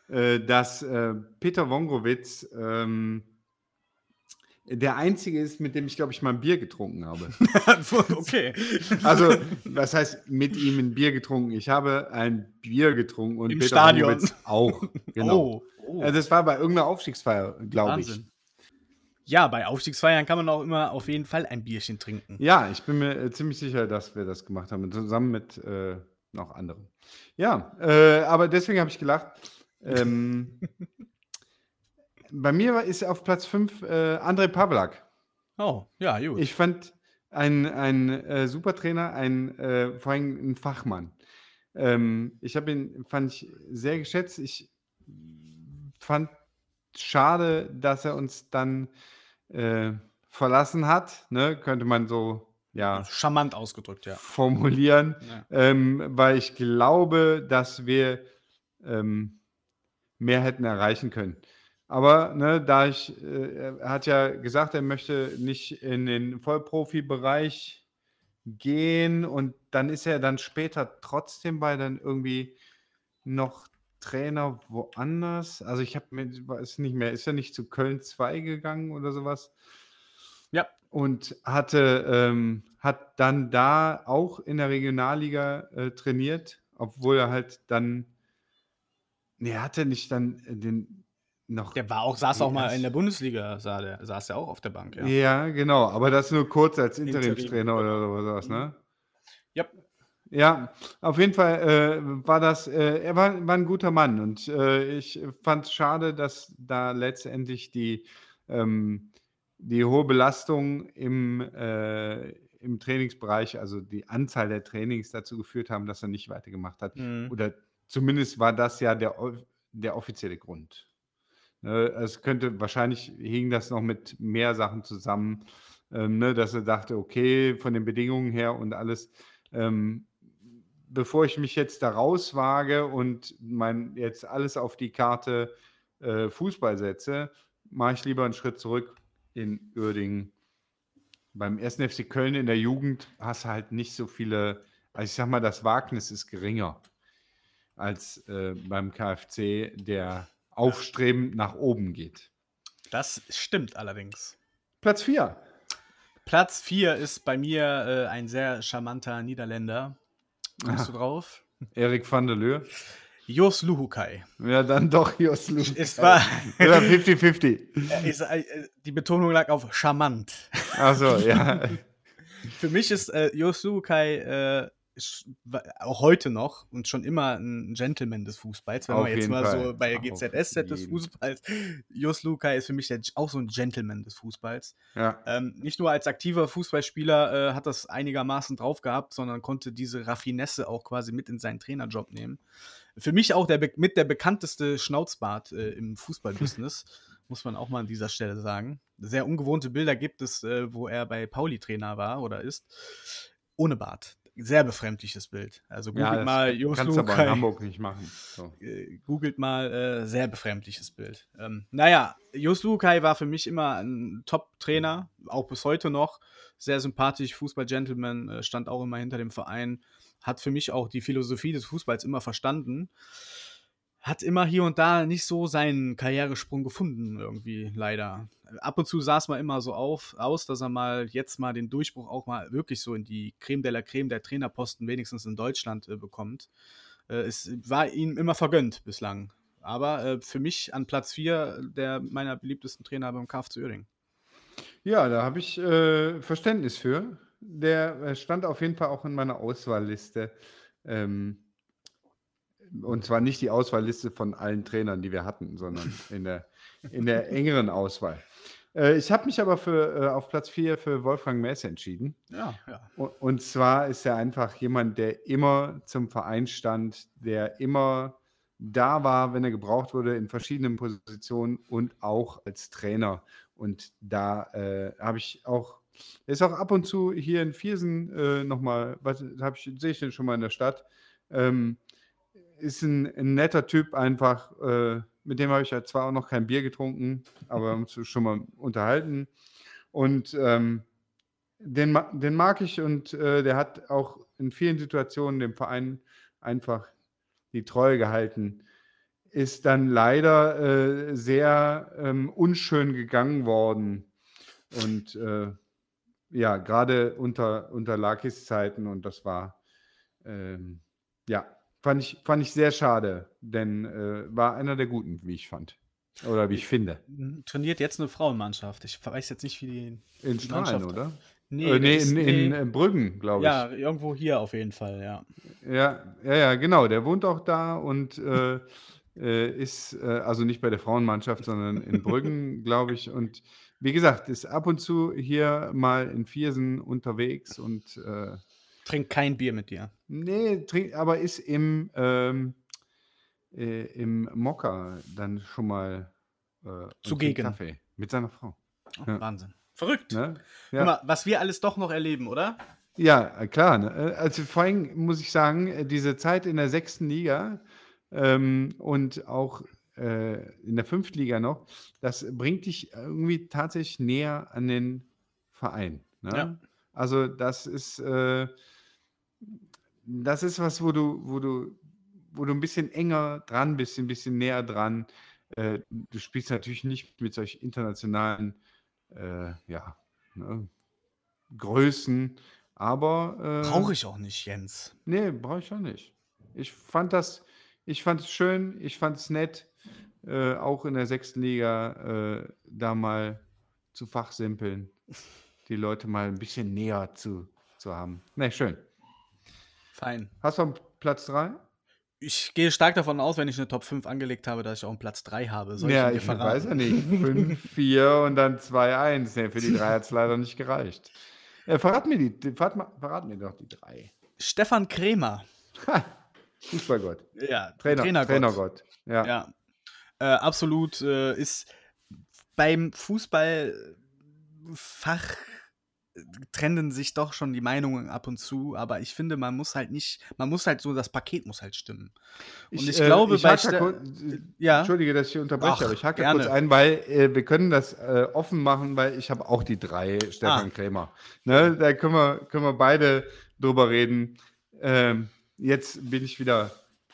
äh, dass äh, Peter Wongrowitz ähm, der einzige ist, mit dem ich, glaube ich, mal ein Bier getrunken habe.
okay.
Also, was heißt mit ihm ein Bier getrunken? Ich habe ein Bier getrunken und
Im
Peter
Stadion.
Wongrowitz auch. Genau.
Oh, oh.
Äh, das war bei irgendeiner Aufstiegsfeier, glaube ich.
Ja, bei Aufstiegsfeiern kann man auch immer auf jeden Fall ein Bierchen trinken.
Ja, ich bin mir äh, ziemlich sicher, dass wir das gemacht haben, zusammen mit äh, noch anderen. Ja, äh, aber deswegen habe ich gelacht. Ähm, bei mir ist auf Platz 5 äh, André Pavlak.
Oh, ja, gut.
Ich fand ein, ein äh, super Trainer, ein, äh, vor allem ein Fachmann. Ähm, ich habe ihn, fand ich sehr geschätzt. Ich fand schade, dass er uns dann äh, verlassen hat, ne? könnte man so ja,
Charmant ausgedrückt, ja.
formulieren,
ja.
ähm, weil ich glaube, dass wir ähm, mehr hätten erreichen können. Aber ne, da ich, äh, er hat ja gesagt, er möchte nicht in den Vollprofi-Bereich gehen und dann ist er dann später trotzdem bei dann irgendwie noch Trainer woanders. Also ich habe mir, weiß nicht mehr, ist er nicht zu Köln 2 gegangen oder sowas?
Ja.
und hatte, ähm, hat dann da auch in der Regionalliga äh, trainiert, obwohl er halt dann, nee, er hatte nicht dann den noch.
Der war auch, saß auch mal in der Bundesliga, sah der, saß er auch auf der Bank, ja.
Ja, genau, aber das nur kurz als
Interim.
Interimstrainer oder sowas, ne?
Ja.
Ja, auf jeden Fall äh, war das, äh, er war, war ein guter Mann und äh, ich fand es schade, dass da letztendlich die, ähm, die hohe Belastung im, äh, im Trainingsbereich, also die Anzahl der Trainings dazu geführt haben, dass er nicht weitergemacht hat.
Mhm.
Oder zumindest war das ja der, der offizielle Grund. Ne, es könnte, wahrscheinlich hing das noch mit mehr Sachen zusammen, ähm, ne, dass er dachte, okay, von den Bedingungen her und alles, ähm, bevor ich mich jetzt da rauswage und mein, jetzt alles auf die Karte äh, Fußball setze, mache ich lieber einen Schritt zurück in Uerdingen. Beim 1. FC Köln in der Jugend hast du halt nicht so viele, also ich sag mal, das Wagnis ist geringer als äh, beim KfC, der aufstrebend nach oben geht.
Das stimmt allerdings.
Platz 4.
Platz 4 ist bei mir äh, ein sehr charmanter Niederländer. Kommst du drauf?
Erik van der Leur.
Jos Luhukai.
Ja, dann doch Jos Luhukai.
Es war,
Ja, 50-50.
er ist, äh, die Betonung lag auf charmant.
Achso, ja.
Für mich ist äh, Jos Luhukai äh, auch heute noch und schon immer ein Gentleman des Fußballs. Wenn
Auf
man jetzt mal
Fall.
so bei GZSZ des. Fußballs, Jos Luhukai ist für mich der, auch so ein Gentleman des Fußballs.
ja.
Ähm, nicht nur als aktiver Fußballspieler äh, hat das einigermaßen drauf gehabt, sondern konnte diese Raffinesse auch quasi mit in seinen Trainerjob nehmen. Für mich auch der, mit der bekannteste Schnauzbart äh, im Fußballbusiness, muss man auch mal an dieser Stelle sagen. Sehr ungewohnte Bilder gibt es, äh, wo er bei Pauli Trainer war oder ist, ohne Bart. Sehr befremdliches Bild. Also googelt
ja,
mal Jos
kannst du aber in Hamburg nicht machen. So.
äh, googelt mal, äh, sehr befremdliches Bild. Ähm, naja, Jos Lukai war für mich immer ein Top-Trainer, auch bis heute noch. Sehr sympathisch, Fußball-Gentleman, äh, stand auch immer hinter dem Verein. Hat für mich auch die Philosophie des Fußballs immer verstanden. Hat immer hier und da nicht so seinen Karrieresprung gefunden, irgendwie, leider. Ab und zu sah es mal immer so auf, aus, dass er mal jetzt mal den Durchbruch auch mal wirklich so in die Creme de la Creme der Trainerposten, wenigstens in Deutschland, äh, bekommt. Äh, es war ihm immer vergönnt bislang. Aber äh, für mich an Platz 4 der meiner beliebtesten Trainer beim KFC Uerdingen.
Ja, da habe ich äh, Verständnis für. Der äh, stand auf jeden Fall auch in meiner Auswahlliste. Ähm, und zwar nicht die Auswahlliste von allen Trainern, die wir hatten, sondern in der, in der engeren Auswahl. Äh, ich habe mich aber für, äh, auf Platz 4 für Wolfgang Mess entschieden.
Ja, ja.
Und, und zwar ist er einfach jemand, der immer zum Verein stand, der immer da war, wenn er gebraucht wurde, in verschiedenen Positionen und auch als Trainer. Und da äh, habe ich auch, er ist auch ab und zu hier in Viersen äh, nochmal, was habe ich, sehe ich den schon mal in der Stadt. Ähm, ist ein, ein netter Typ einfach, äh, mit dem habe ich ja zwar auch noch kein Bier getrunken, aber wir haben uns schon mal unterhalten. Und ähm, den, den mag ich und äh, der hat auch in vielen Situationen dem Verein einfach die Treue gehalten. Ist dann leider äh, sehr ähm, unschön gegangen worden. Und äh, ja, gerade unter, unter Lakis Zeiten und das war, ähm, ja, fand ich, fand ich sehr schade, denn äh, war einer der Guten, wie ich fand. Oder wie ich finde.
Trainiert jetzt eine Frauenmannschaft. Ich weiß jetzt nicht, wie die.
In
Die
Strahlen,
Mannschaft-
oder?
Nee,
äh, nee,
das-
in, in,
nee.
äh, Brüggen, glaube ich.
ja, irgendwo hier auf jeden Fall, ja.
Ja, ja, ja, genau. Der wohnt auch da und äh, äh, ist äh, also nicht bei der Frauenmannschaft, sondern in Brüggen, glaube ich. Und wie gesagt, ist ab und zu hier mal in Viersen unterwegs und äh,
Trink kein Bier mit dir.
nee, trink, aber ist im, ähm, äh, im Mokka dann schon mal äh, trinkt
Zugegen.
Kaffee mit seiner Frau.
Oh,
Ja.
Wahnsinn. Verrückt.
Ne?
Guck
Ja.
mal, was wir alles doch noch erleben, oder?
Ja, klar. Ne? Also vor allem muss ich sagen, äh, diese Zeit in der sechsten Liga ähm, und auch äh, in der fünften Liga noch, das bringt dich irgendwie tatsächlich näher an den Verein. Ne?
Ja.
Also das ist, äh, das ist was, wo du, wo du, wo du ein bisschen enger dran bist, ein bisschen näher dran. Äh, du spielst natürlich nicht mit solch internationalen, äh, ja, ne, Größen, aber.
Äh, brauche ich auch nicht, Jens.
Nee, brauche ich auch nicht. Ich fand das, ich fand es schön, ich fand es nett, äh, auch in der sechsten Liga äh, da mal zu fachsimpeln, die Leute mal ein bisschen näher zu, zu haben. Ne, schön.
Fein.
Hast du einen Platz 3?
Ich gehe stark davon aus, wenn ich eine Top 5 angelegt habe, dass ich auch einen Platz 3 habe.
Soll ja, ich, ich weiß ja nicht. 5, 4 und dann 2, 1. Nee, für die 3 hat es leider nicht gereicht. Äh, verrat, mir die, verrat, verrat mir doch die 3.
Stefan Krämer.
Fußballgott.
Ja,
Trainer, Trainergott. Trainergott.
Ja. ja. Äh, absolut äh, ist beim Fußballfach trennen sich doch schon die Meinungen ab und zu, aber ich finde, man muss halt nicht, man muss halt so, das Paket muss halt stimmen.
Und ich, ich äh, glaube, ich bei kurz, ja? Entschuldige, dass ich unterbreche, Ach, aber ich hake gerne. kurz ein, weil äh, wir können das äh, offen machen, weil ich habe auch die drei Stefan ah. Krämer. Ne, da können wir, können wir beide drüber reden. Ähm, jetzt bin ich wieder,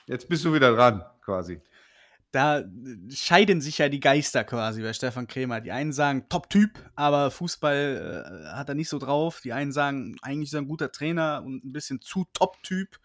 jetzt bist du wieder dran, quasi
da scheiden sich ja die Geister quasi bei Stefan Krämer. Die einen sagen Top-Typ, aber Fußball äh, hat er nicht so drauf. Die einen sagen, eigentlich ist er ein guter Trainer und ein bisschen zu Top-Typ.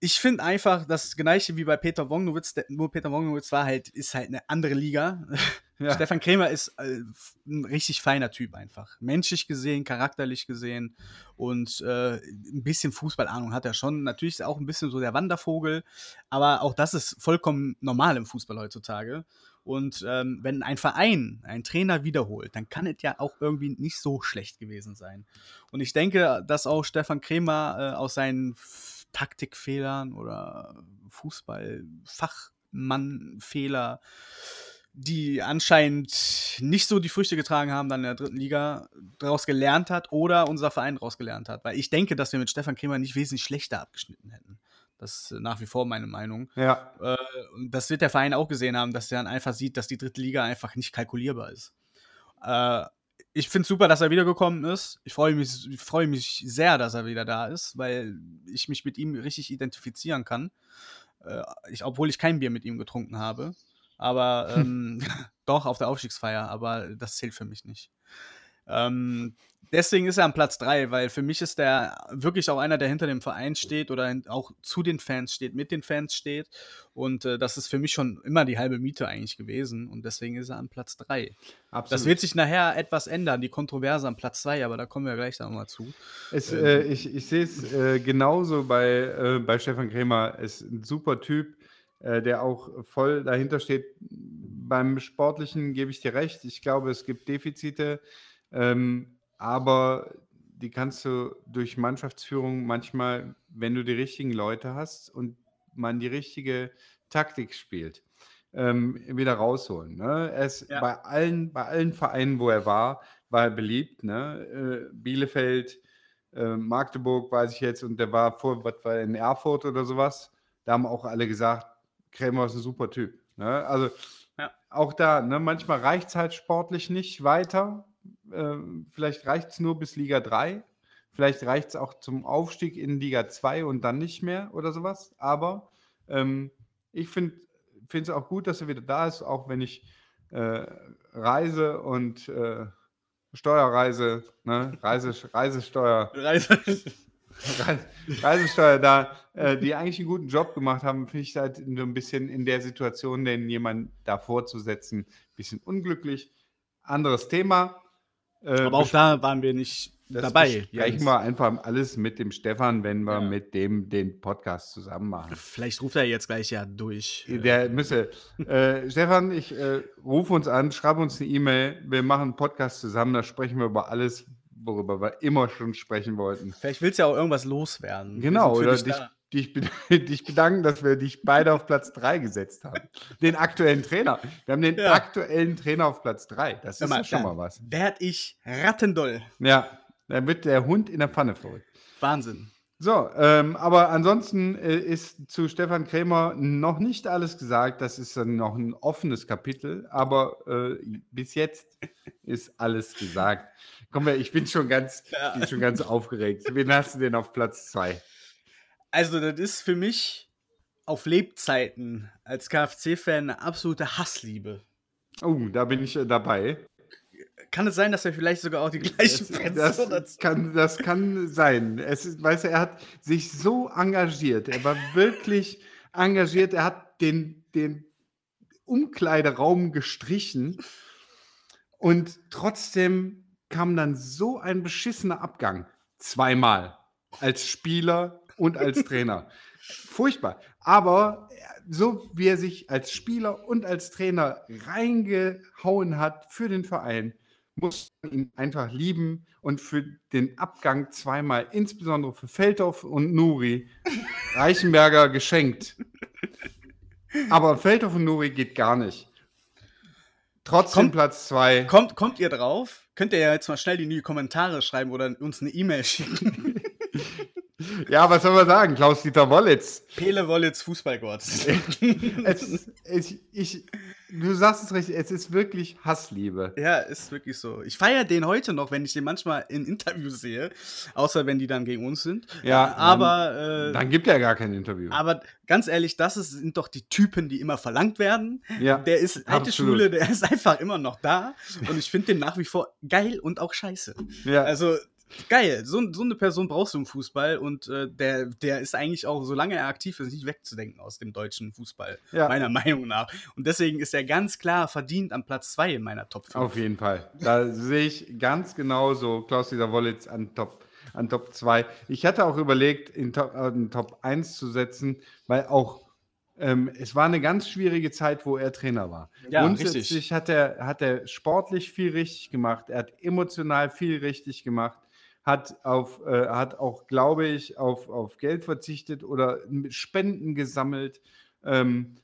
Ich finde einfach, das gleiche wie bei Peter Wognowitz, nur Peter Wognowitz war halt, ist halt eine andere Liga. Ja. Stefan Krämer ist äh, ein richtig feiner Typ einfach. Menschlich gesehen, charakterlich gesehen und äh, ein bisschen Fußballahnung hat er schon. Natürlich ist er auch ein bisschen so der Wandervogel, aber auch das ist vollkommen normal im Fußball heutzutage. Und ähm, wenn ein Verein einen Trainer wiederholt, dann kann es ja auch irgendwie nicht so schlecht gewesen sein. Und ich denke, dass auch Stefan Krämer äh, aus seinen Taktikfehlern oder Fußballfachmannfehler die anscheinend nicht so die Früchte getragen haben, dann in der dritten Liga daraus gelernt hat oder unser Verein daraus gelernt hat. Weil ich denke, dass wir mit Stefan Kremer nicht wesentlich schlechter abgeschnitten hätten. Das ist nach wie vor meine Meinung.
Ja.
Äh, das wird der Verein auch gesehen haben, dass er dann einfach sieht, dass die dritte Liga einfach nicht kalkulierbar ist. Äh, ich finde es super, dass er wiedergekommen ist. Ich freue mich, freu mich sehr, dass er wieder da ist, weil ich mich mit ihm richtig identifizieren kann. Äh, ich, obwohl ich kein Bier mit ihm getrunken habe. Aber ähm, doch, auf der Aufstiegsfeier, aber das zählt für mich nicht. Ähm, deswegen ist er am Platz 3, weil für mich ist er wirklich auch einer, der hinter dem Verein steht oder auch zu den Fans steht, mit den Fans steht. Und äh, das ist für mich schon immer die halbe Miete eigentlich gewesen. Und deswegen ist er am Platz 3. Absolut. Das wird sich nachher etwas ändern, die Kontroverse am Platz 2, aber da kommen wir gleich nochmal zu.
Es, ähm, äh, ich ich sehe es äh, genauso bei, äh, bei Stefan Krämer. Ist ein super Typ äh, der auch voll dahinter steht. Beim Sportlichen gebe ich dir recht. Ich glaube, es gibt Defizite, ähm, aber die kannst du durch Mannschaftsführung manchmal, wenn du die richtigen Leute hast und man die richtige Taktik spielt, ähm, wieder rausholen. Ne? Ist ja. bei, allen, bei allen Vereinen, wo er war, war er beliebt. Ne? Äh, Bielefeld, äh, Magdeburg, weiß ich jetzt, und der war vor, was war in Erfurt oder sowas. Da haben auch alle gesagt, Krämer ist ein super Typ. Ne? Also ja. auch da, ne, manchmal reicht es halt sportlich nicht weiter. Ähm, vielleicht reicht es nur bis Liga 3. Vielleicht reicht es auch zum Aufstieg in Liga 2 und dann nicht mehr oder sowas. Aber ähm, ich finde es auch gut, dass er wieder da ist, auch wenn ich äh, Reise und äh, Steuerreise, ne? Reise, Reisesteuer. Reise. Reisesteuer da, äh, die eigentlich einen guten Job gemacht haben, finde ich halt so ein bisschen in der Situation, den jemand davor zu setzen, ein bisschen unglücklich. Anderes Thema.
Äh, Aber auch da waren wir nicht das dabei.
Sprechen wir einfach alles mit dem Stefan, wenn wir ja. mit dem den Podcast zusammen machen.
Vielleicht ruft er jetzt gleich ja durch.
Der müsse. Äh, Stefan, ich äh, rufe uns an, schreibe uns eine E-Mail. Wir machen einen Podcast zusammen, da sprechen wir über alles, worüber wir immer schon sprechen wollten.
Vielleicht willst du ja auch irgendwas loswerden.
Genau, oder dich, dich, dich, bedanken, dass wir dich beide auf Platz 3 gesetzt haben. Den aktuellen Trainer. Wir haben den ja. aktuellen Trainer auf Platz 3. Das ist mal, schon mal was.
Werd ich rattendoll.
Ja, dann wird der Hund in der Pfanne verrückt.
Wahnsinn.
So, ähm, aber ansonsten äh, ist zu Stefan Krämer noch nicht alles gesagt. Das ist dann noch ein offenes Kapitel, aber äh, bis jetzt ist alles gesagt. Komm, ich bin schon ganz, ja. bin schon ganz aufgeregt. Wen hast du denn auf Platz 2?
Also, das ist für mich auf Lebzeiten als KFC-Fan eine absolute Hassliebe.
Oh, da bin ich äh, dabei.
Kann es sein, dass er vielleicht sogar auch die gleichen
Das,
Fans
das, kann, das kann sein. Es ist, weißt du, er hat sich so engagiert. Er war wirklich engagiert. Er hat den, den Umkleideraum gestrichen und trotzdem kam dann so ein beschissener Abgang. Zweimal. Als Spieler und als Trainer. Furchtbar. Aber so wie er sich als Spieler und als Trainer reingehauen hat für den Verein, muss man ihn einfach lieben und für den Abgang zweimal, insbesondere für Feldhoff und Nuri, Reichenberger geschenkt. Aber Feldhoff und Nuri geht gar nicht. Trotzdem
Kommt-
Platz zwei.
Kommt, kommt ihr drauf? Könnt ihr ja jetzt mal schnell in die Kommentare schreiben oder uns eine E-Mail schicken.
Ja, was soll man sagen? Klaus-Dieter Wollitz.
Pele Wollitz Fußballgott.
Ich, ich, du sagst es richtig, es ist wirklich Hassliebe.
Ja, ist wirklich so. Ich feiere den heute noch, wenn ich den manchmal in Interviews sehe. Außer wenn die dann gegen uns sind.
Ja,
aber, äh,
Dann gibt er gar kein Interview.
aber ganz ehrlich, das ist, sind doch die Typen, die immer verlangt werden.
ja.
Der ist alte
Absolut.
Schule, der ist einfach immer noch da. Und ich finde den nach wie vor geil und auch scheiße.
ja.
Also geil, so, so eine Person brauchst du im Fußball und äh, der, der ist eigentlich auch, solange er aktiv ist, nicht wegzudenken aus dem deutschen Fußball,
Ja.
meiner Meinung nach. Und deswegen ist er ganz klar verdient an Platz 2 in meiner Top 5.
Auf jeden Fall. Da sehe ich ganz genauso Klaus-Dieter Wollitz an Top, an Top 2. Ich hatte auch überlegt, in Top, in Top 1 zu setzen, weil auch ähm, es war eine ganz schwierige Zeit, wo er Trainer war.
Ja,
Grundsätzlich
richtig.
hat er, hat er sportlich viel richtig gemacht, er hat emotional viel richtig gemacht, hat, auf, äh, hat auch, glaube ich, auf, auf Geld verzichtet oder Spenden gesammelt. Ähm,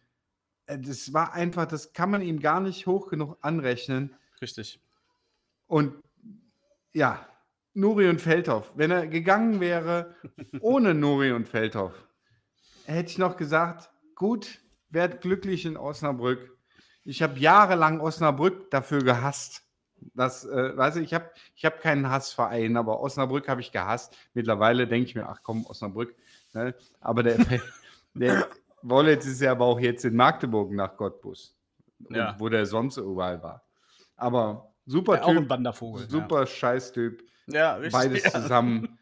äh, das war einfach, das kann man ihm gar nicht hoch genug anrechnen.
Richtig.
Und ja, Nuri und Feldhoff, wenn er gegangen wäre ohne Nuri und Feldhoff, hätte ich noch gesagt, gut, werd glücklich in Osnabrück. Ich habe jahrelang Osnabrück dafür gehasst. Das, äh, weiß ich, ich habe ich hab keinen Hassverein, aber Osnabrück habe ich gehasst. Mittlerweile denke ich mir, ach komm, Osnabrück. Ne? Aber der, der Wollitz ist ja aber auch jetzt in Magdeburg nach Cottbus,
Ja.
wo der sonst überall war. Aber super
Ja, auch ein
Typ,
Wandervogel.
super Scheißtyp,
Ja, ja richtig.
beides
Ja.
zusammen.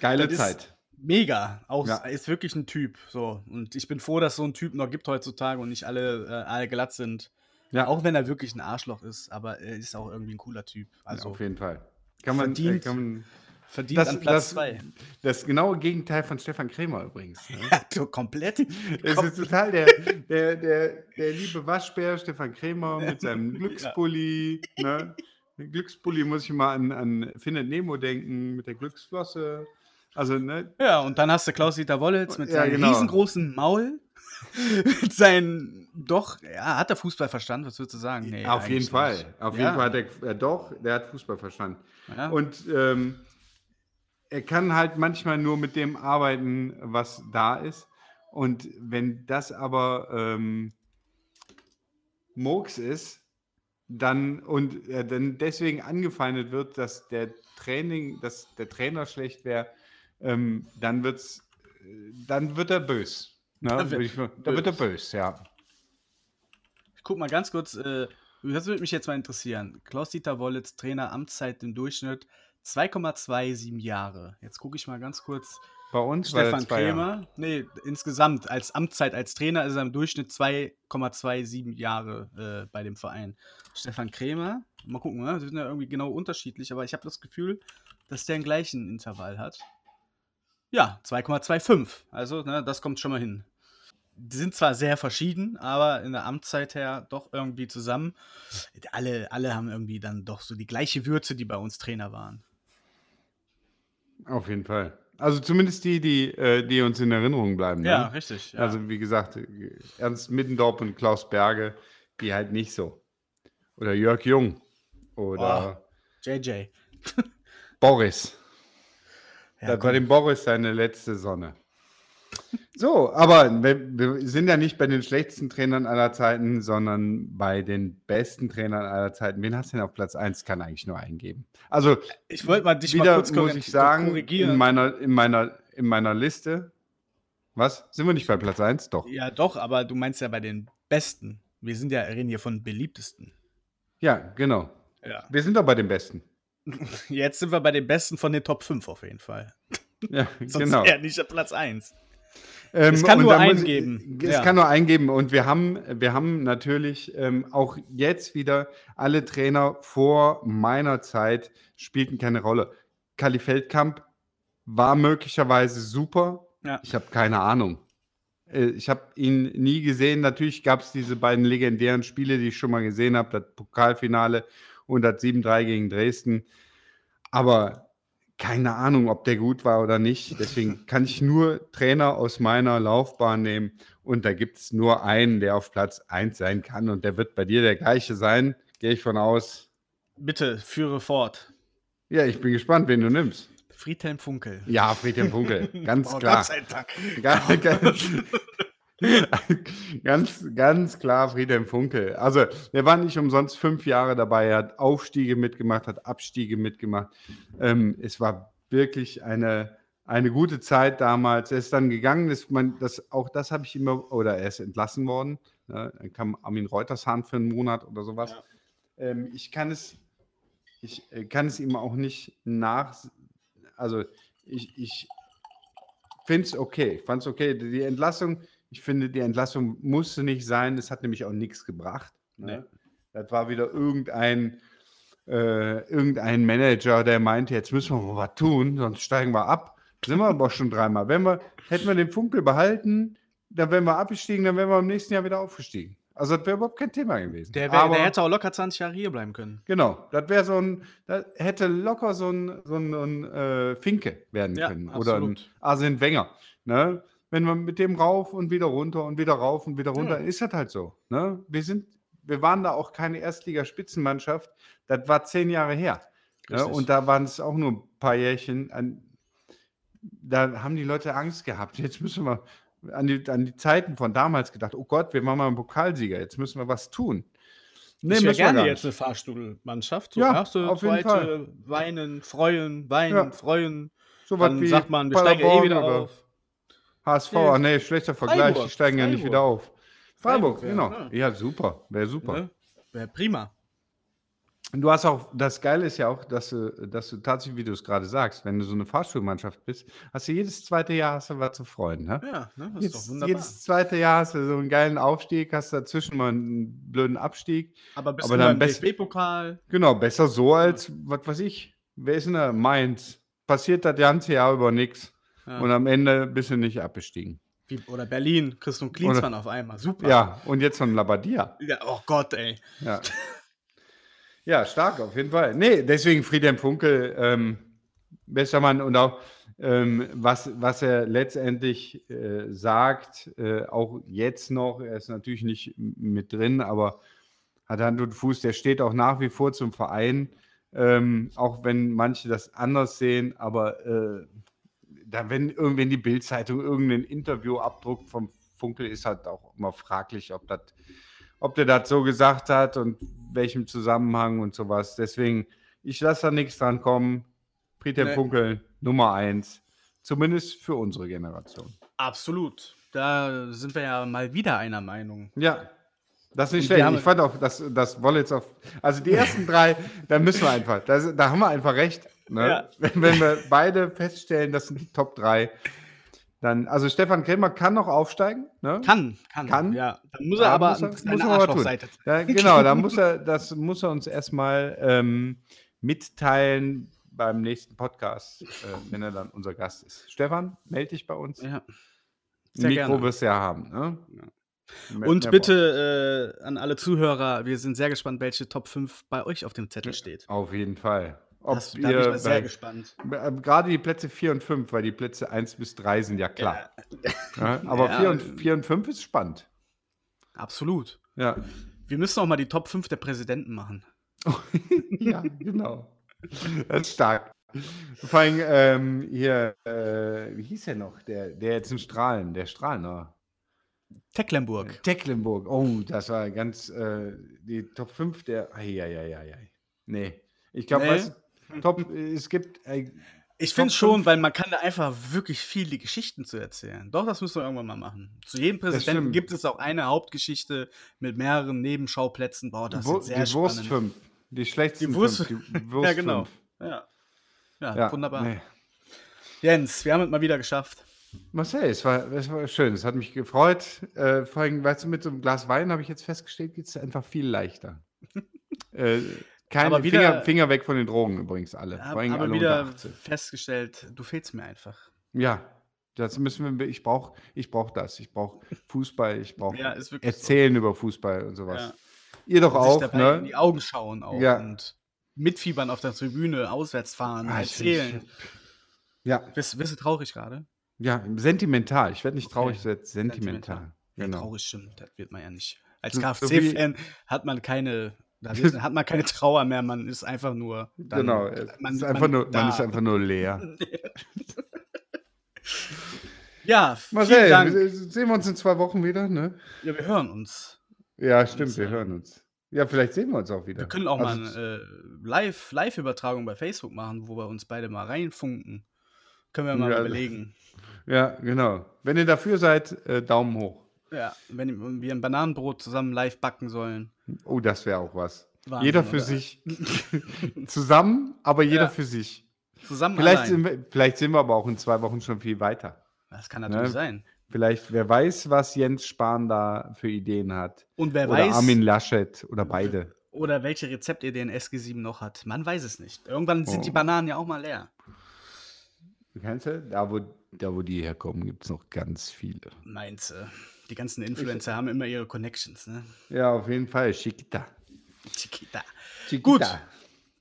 Geile
Das
Zeit.
Mega. Auch
Ja.
ist wirklich ein Typ. So. Und ich bin froh, dass es so ein Typ noch gibt heutzutage und nicht alle, äh, alle glatt sind.
Ja,
Auch wenn er wirklich ein Arschloch ist, aber er ist auch irgendwie ein cooler Typ. Also
auf jeden Fall. Kann man, äh,
verdient.
kann man
verdient
das-
an Platz
das-
2.
das genaue Gegenteil von Stefan Krämer übrigens. Ne?
Ja, du, komplett.
Es ist total der, der, der, der liebe Waschbär Stefan Krämer mit seinem Glückspulli. Ne? Den Glückspulli muss ich mal an, an Findet Nemo denken, mit der Glücksflosse. Also, ne?
Ja, und dann hast du Klaus-Dieter Wollitz mit
Ja,
seinem
genau.
riesengroßen Maul. mit seinen, doch, ja, hat er Fußball verstanden, was würdest du sagen? Nee,
auf jeden Fall.
nicht.
Auf
Ja,
jeden Fall hat er, ja, doch, der hat Fußball verstanden.
Ja.
Und ähm, er kann halt manchmal nur mit dem arbeiten, was da ist. Und wenn das aber ähm, Murks ist, dann und er dann deswegen angefeindet wird, dass der Training, dass der Trainer schlecht wäre, ähm, dann wird's, äh, dann wird er bös. Ne?
Da wird
ich, da wird er bös, ja.
Ich guck mal ganz kurz, äh, das würde mich jetzt mal interessieren. Klaus-Dieter Wollitz, Trainer, Amtszeit im Durchschnitt 2,27 Jahre. Jetzt gucke ich mal ganz kurz.
Bei uns
Stefan. Krämer, nee, insgesamt als Amtszeit als Trainer ist er im Durchschnitt 2,27 Jahre äh, bei dem Verein. Stefan Krämer, mal gucken, ne? die sind ja irgendwie genau unterschiedlich, aber ich habe das Gefühl, dass der einen gleichen Intervall hat. Ja, 2,25. Also, ne, das kommt schon mal hin. Die sind zwar sehr verschieden, aber in der Amtszeit her doch irgendwie zusammen. Alle, alle haben irgendwie dann doch so die gleiche Würze, die bei uns Trainer waren.
Auf jeden Fall. Also zumindest die, die, äh, die uns in Erinnerung bleiben.
Ja,
ne?
richtig. Ja.
Also wie gesagt, Ernst Middendorf und Klaus Berge, die halt nicht so. Oder Jörg Jung. Oder
JJ.
Boris.
Ja,
das war dem Boris seine letzte Sonne. So, aber wir, wir sind ja nicht bei den schlechtesten Trainern aller Zeiten, sondern bei den besten Trainern aller Zeiten. Wen hast du denn auf Platz 1? Kann eigentlich nur eingeben. Also
Ich wollte mal dich mal
wieder
kurz
muss ich sagen, in
korrigieren.
meiner, in, meiner, in meiner Liste. Was? Sind wir nicht bei Platz 1? Doch.
ja, doch, aber du meinst ja bei den Besten. Wir sind ja reden hier von beliebtesten.
Ja, genau.
Ja.
Wir sind doch bei den Besten.
Jetzt sind wir bei den Besten von den Top 5 auf jeden Fall.
Ja,
Sonst
genau.
eher nicht Platz 1.
Ähm,
Es kann nur
da muss-
eingeben.
Es
Ja.
kann nur eingeben. Und wir haben, wir haben natürlich ähm, auch jetzt wieder alle Trainer vor meiner Zeit spielten keine Rolle. Kali Feldkamp war möglicherweise super.
Ja.
Ich habe keine Ahnung. Äh, Ich habe ihn nie gesehen. Natürlich gab es diese beiden legendären Spiele, die ich schon mal gesehen habe, das Pokalfinale und das 7-3 gegen Dresden. Aber keine Ahnung, ob der gut war oder nicht. Deswegen kann ich nur Trainer aus meiner Laufbahn nehmen. Und da gibt es nur einen, der auf Platz 1 sein kann. Und der wird bei dir der gleiche sein, gehe ich von aus.
Bitte, führe fort.
Ja, ich bin gespannt, wen du nimmst.
Friedhelm Funkel.
Ja, Friedhelm Funkel, ganz
Oh,
klar.
Gott sei Dank.
Ganz, ganz, ganz, ganz klar Friedhelm Funkel. Also, der war nicht umsonst fünf Jahre dabei. Er hat Aufstiege mitgemacht, hat Abstiege mitgemacht. Ähm, es war wirklich eine, eine gute Zeit damals. Er ist dann gegangen, das, man, das, auch das habe ich immer, oder er ist entlassen worden. Ne? Dann kam Armin Reutershahn für einen Monat oder sowas.
Ja.
Ähm, ich kann es, ich äh, kann es ihm auch nicht nach, also ich, ich finde es okay. Ich fand es okay. Die Entlassung, ich finde, die Entlassung musste nicht sein. Das hat nämlich auch nichts gebracht. Ne? Das war wieder irgendein, äh, irgendein Manager, der meinte, jetzt müssen wir mal was tun, sonst steigen wir ab. Sind wir aber schon dreimal. Wenn wir, hätten wir den Funkel behalten, dann wären wir abgestiegen, dann wären wir im nächsten Jahr wieder aufgestiegen. Also das wäre überhaupt kein Thema gewesen.
Der, wär,
Aber-
der hätte auch locker 20 Jahre hier bleiben können.
Genau, das wäre so ein, das hätte locker so ein, so ein, so ein äh, Finke werden
Ja,
können. Oder ein
absolut.
Arsene Wenger. Ne? Wenn man mit dem rauf und wieder runter und wieder rauf und wieder runter,
Ja.
ist das halt so. Ne? Wir, sind, wir waren da auch keine Erstligaspitzenmannschaft. Das war zehn Jahre her. Ne? Und da waren es auch nur ein paar Jährchen. An, da haben die Leute Angst gehabt. Jetzt müssen wir an die, an die Zeiten von damals gedacht, oh Gott, wir machen mal einen Pokalsieger, jetzt müssen wir was tun. Nee,
ich wäre gerne jetzt eine Fahrstuhlmannschaft. So
Ja,
erste,
auf jeden
zweite, weinen, freuen, weinen,
Ja.
freuen.
So was
Dann
wie
sagt man, wir steigen eh wieder auf.
HSV,
Nee,
ah, nee, schlechter Vergleich,
Freiburg,
die steigen ja nicht
Freiburg.
wieder auf. Freiburg,
Freiburg,
genau.
ja.
Ja, super, wäre super.
Ne? Wäre prima.
Und Du hast auch, das Geile ist ja auch, dass du, dass du tatsächlich, wie du es gerade sagst, wenn du so eine Fahrschulmannschaft bist, hast du jedes zweite Jahr hast du was zu freuen. Ne?
Ja, ne? das ist
Jedes,
doch wunderbar.
jedes zweite Jahr hast du so einen geilen Aufstieg, hast dazwischen mal einen blöden Abstieg.
aber bist
aber
aber
dann best-
DFB-Pokal.
Genau, besser so als, was weiß ich, wer ist denn da? Mainz. Passiert das ganze Jahr über nichts.
Ja.
Und am Ende bist du nicht abgestiegen.
Wie, oder Berlin, Christoph Klinsmann auf einmal. Super.
Ja, und jetzt von Labadia.
Ja, Oh Gott, ey.
Ja. ja, stark, auf jeden Fall. Nee, deswegen Friedhelm Funkel, ähm, bester Mann und auch ähm, was, was er letztendlich äh, sagt, äh, auch jetzt noch, er ist natürlich nicht mit drin, aber hat Hand und Fuß, der steht auch nach wie vor zum Verein, ähm, auch wenn manche das anders sehen, aber äh, da, wenn irgendwann die Bildzeitung irgendein Interview abdruckt vom Funkel, ist halt auch immer fraglich, ob das ob der das so gesagt hat und welchem Zusammenhang und sowas. Deswegen, ich lasse da nichts dran kommen. Friedhelm
Nee.
Funkel, Nummer eins. Zumindest für unsere Generation.
Absolut. Da sind wir ja mal wieder einer Meinung.
Ja, das ist nicht schlecht. Ich fand auch, dass das Wollitz auf. Also die ersten drei, da müssen wir einfach. Das, da haben wir einfach recht. Ne?
Ja.
Wenn, wenn wir beide feststellen, das sind die Top drei, dann. Also Stefan Krämer kann noch aufsteigen. Ne?
Kann, kann.
Kann.
Ja. Dann muss er
Ja,
aber
muss er- muss er aber tun. Ja, genau, da muss er, das muss er uns erstmal ähm, mitteilen beim nächsten Podcast, äh, wenn er dann unser Gast ist. Stefan, melde dich bei uns.
Ja. Sehr
Mikro
gerne.
wirst du ja haben. Ne? Mehr-
Und bitte äh, an alle Zuhörer, wir sind sehr gespannt, welche Top 5 bei euch auf dem Zettel steht.
Auf jeden Fall. Ob
Das, da bin ich
ihr
mal sehr
bei-
gespannt.
äh, Gerade die Plätze 4 und 5, weil die Plätze 1 bis 3 sind ja klar. Ja, aber
Ja,
4 und,
ähm,
4 und 5 ist spannend.
Absolut.
Ja,
Wir müssen auch mal die Top 5 der Präsidenten machen.
ja genau. Das ist stark. Vor allem ähm, hier, äh, wie hieß der noch? Der, der jetzt in Strahlen, der Strahlner.
Tecklenburg.
Tecklenburg. Oh, das war ganz äh, die Top 5 der. Eieieiei. Nee. Ich glaube,
Nee.
weißt Top, es gibt. Äh,
Ich finde schon, weil man kann da einfach wirklich viele Geschichten zu erzählen. Doch, das müssen wir irgendwann mal machen. Zu jedem Präsidenten gibt es auch eine Hauptgeschichte mit mehreren Nebenschauplätzen. Boah, das ist sehr
die
spannend.
Wurstfünf. Die schlechtesten
Die Wurst-
fünf. Die
Ja,
Wurst
genau.
fünf.
Ja. Ja,
Ja,
wunderbar.
nee.
Jens, wir haben es mal wieder geschafft.
Marcel, es war, es war schön, es hat mich gefreut. Äh, vor allem, weißt du, mit so einem Glas Wein habe ich jetzt festgestellt, geht es einfach viel leichter. äh, keine
Aber wieder-
Finger, Finger weg von den Drogen übrigens alle.
Ja,
vor
aber
alle
wieder
unter 18.
festgestellt, du fehlst mir einfach.
Ja, das müssen wir, ich brauche ich brauch das. Ich brauche Fußball, ich brauche
Ja, wirklich so.
Erzählen über Fußball und sowas.
Ja.
Ihr doch
Sich
auch,
dabei in
ne?
die Augen schauen auch
Ja.
und mitfiebern auf der Tribüne, auswärts fahren,
Ah, ich-
erzählen.
Ja,
Bist, bist du traurig gerade?
ja, sentimental. Ich werde nicht
Okay.
traurig, ich werd sentimental.
Ja,
Genau.
Traurig stimmt, das wird man ja nicht. Als
so
KFC-Fan hat man keine, da hat man keine Trauer mehr, man ist einfach nur. Dann,
genau.
Man,
ist einfach nur, man ist einfach nur leer.
Ja, vielen
Marcel,
Dank.
sehen wir uns in zwei Wochen wieder, ne?
Ja, wir hören uns.
Ja, stimmt,
Und,
wir hören uns. Ja, vielleicht sehen wir uns auch wieder.
Wir können auch
Also,
mal eine äh, Live- Live-Übertragung bei Facebook machen, wo wir uns beide mal reinfunken. Können wir mal
Ja,
überlegen.
Ja, genau. Wenn ihr dafür seid, äh, Daumen hoch.
Ja, wenn wir ein Bananenbrot zusammen live backen sollen.
Oh, das wäre auch was.
Wahnsinn,
jeder für
oder?
sich. Zusammen, aber jeder
Ja.
für sich.
Zusammen
Vielleicht sind, wir, vielleicht sind wir aber auch in zwei Wochen schon viel weiter.
Das kann natürlich
Ne?
sein.
Vielleicht, wer weiß, was Jens Spahn da für Ideen hat.
Und wer
oder
weiß,
Armin Laschet oder beide.
oder welche Rezeptideen SG7 noch hat. Man weiß es nicht. Irgendwann sind
Oh.
die Bananen ja auch mal leer.
Du kennst du? Da, wo, da, wo die herkommen, gibt es noch ganz viele.
Meinst du? Die ganzen Influencer haben immer ihre Connections, ne?
Ja, auf jeden Fall. Chiquita.
Chiquita.
Chiquita.
Gut.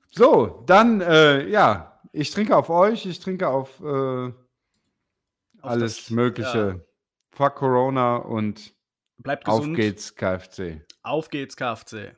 So, dann, äh, ja, ich trinke auf euch, ich trinke auf, äh,
Auf
alles
das-
Mögliche.
ja.
Fuck Corona und
Bleibt
auf
gesund.
geht's, KFC.
Auf geht's, KFC.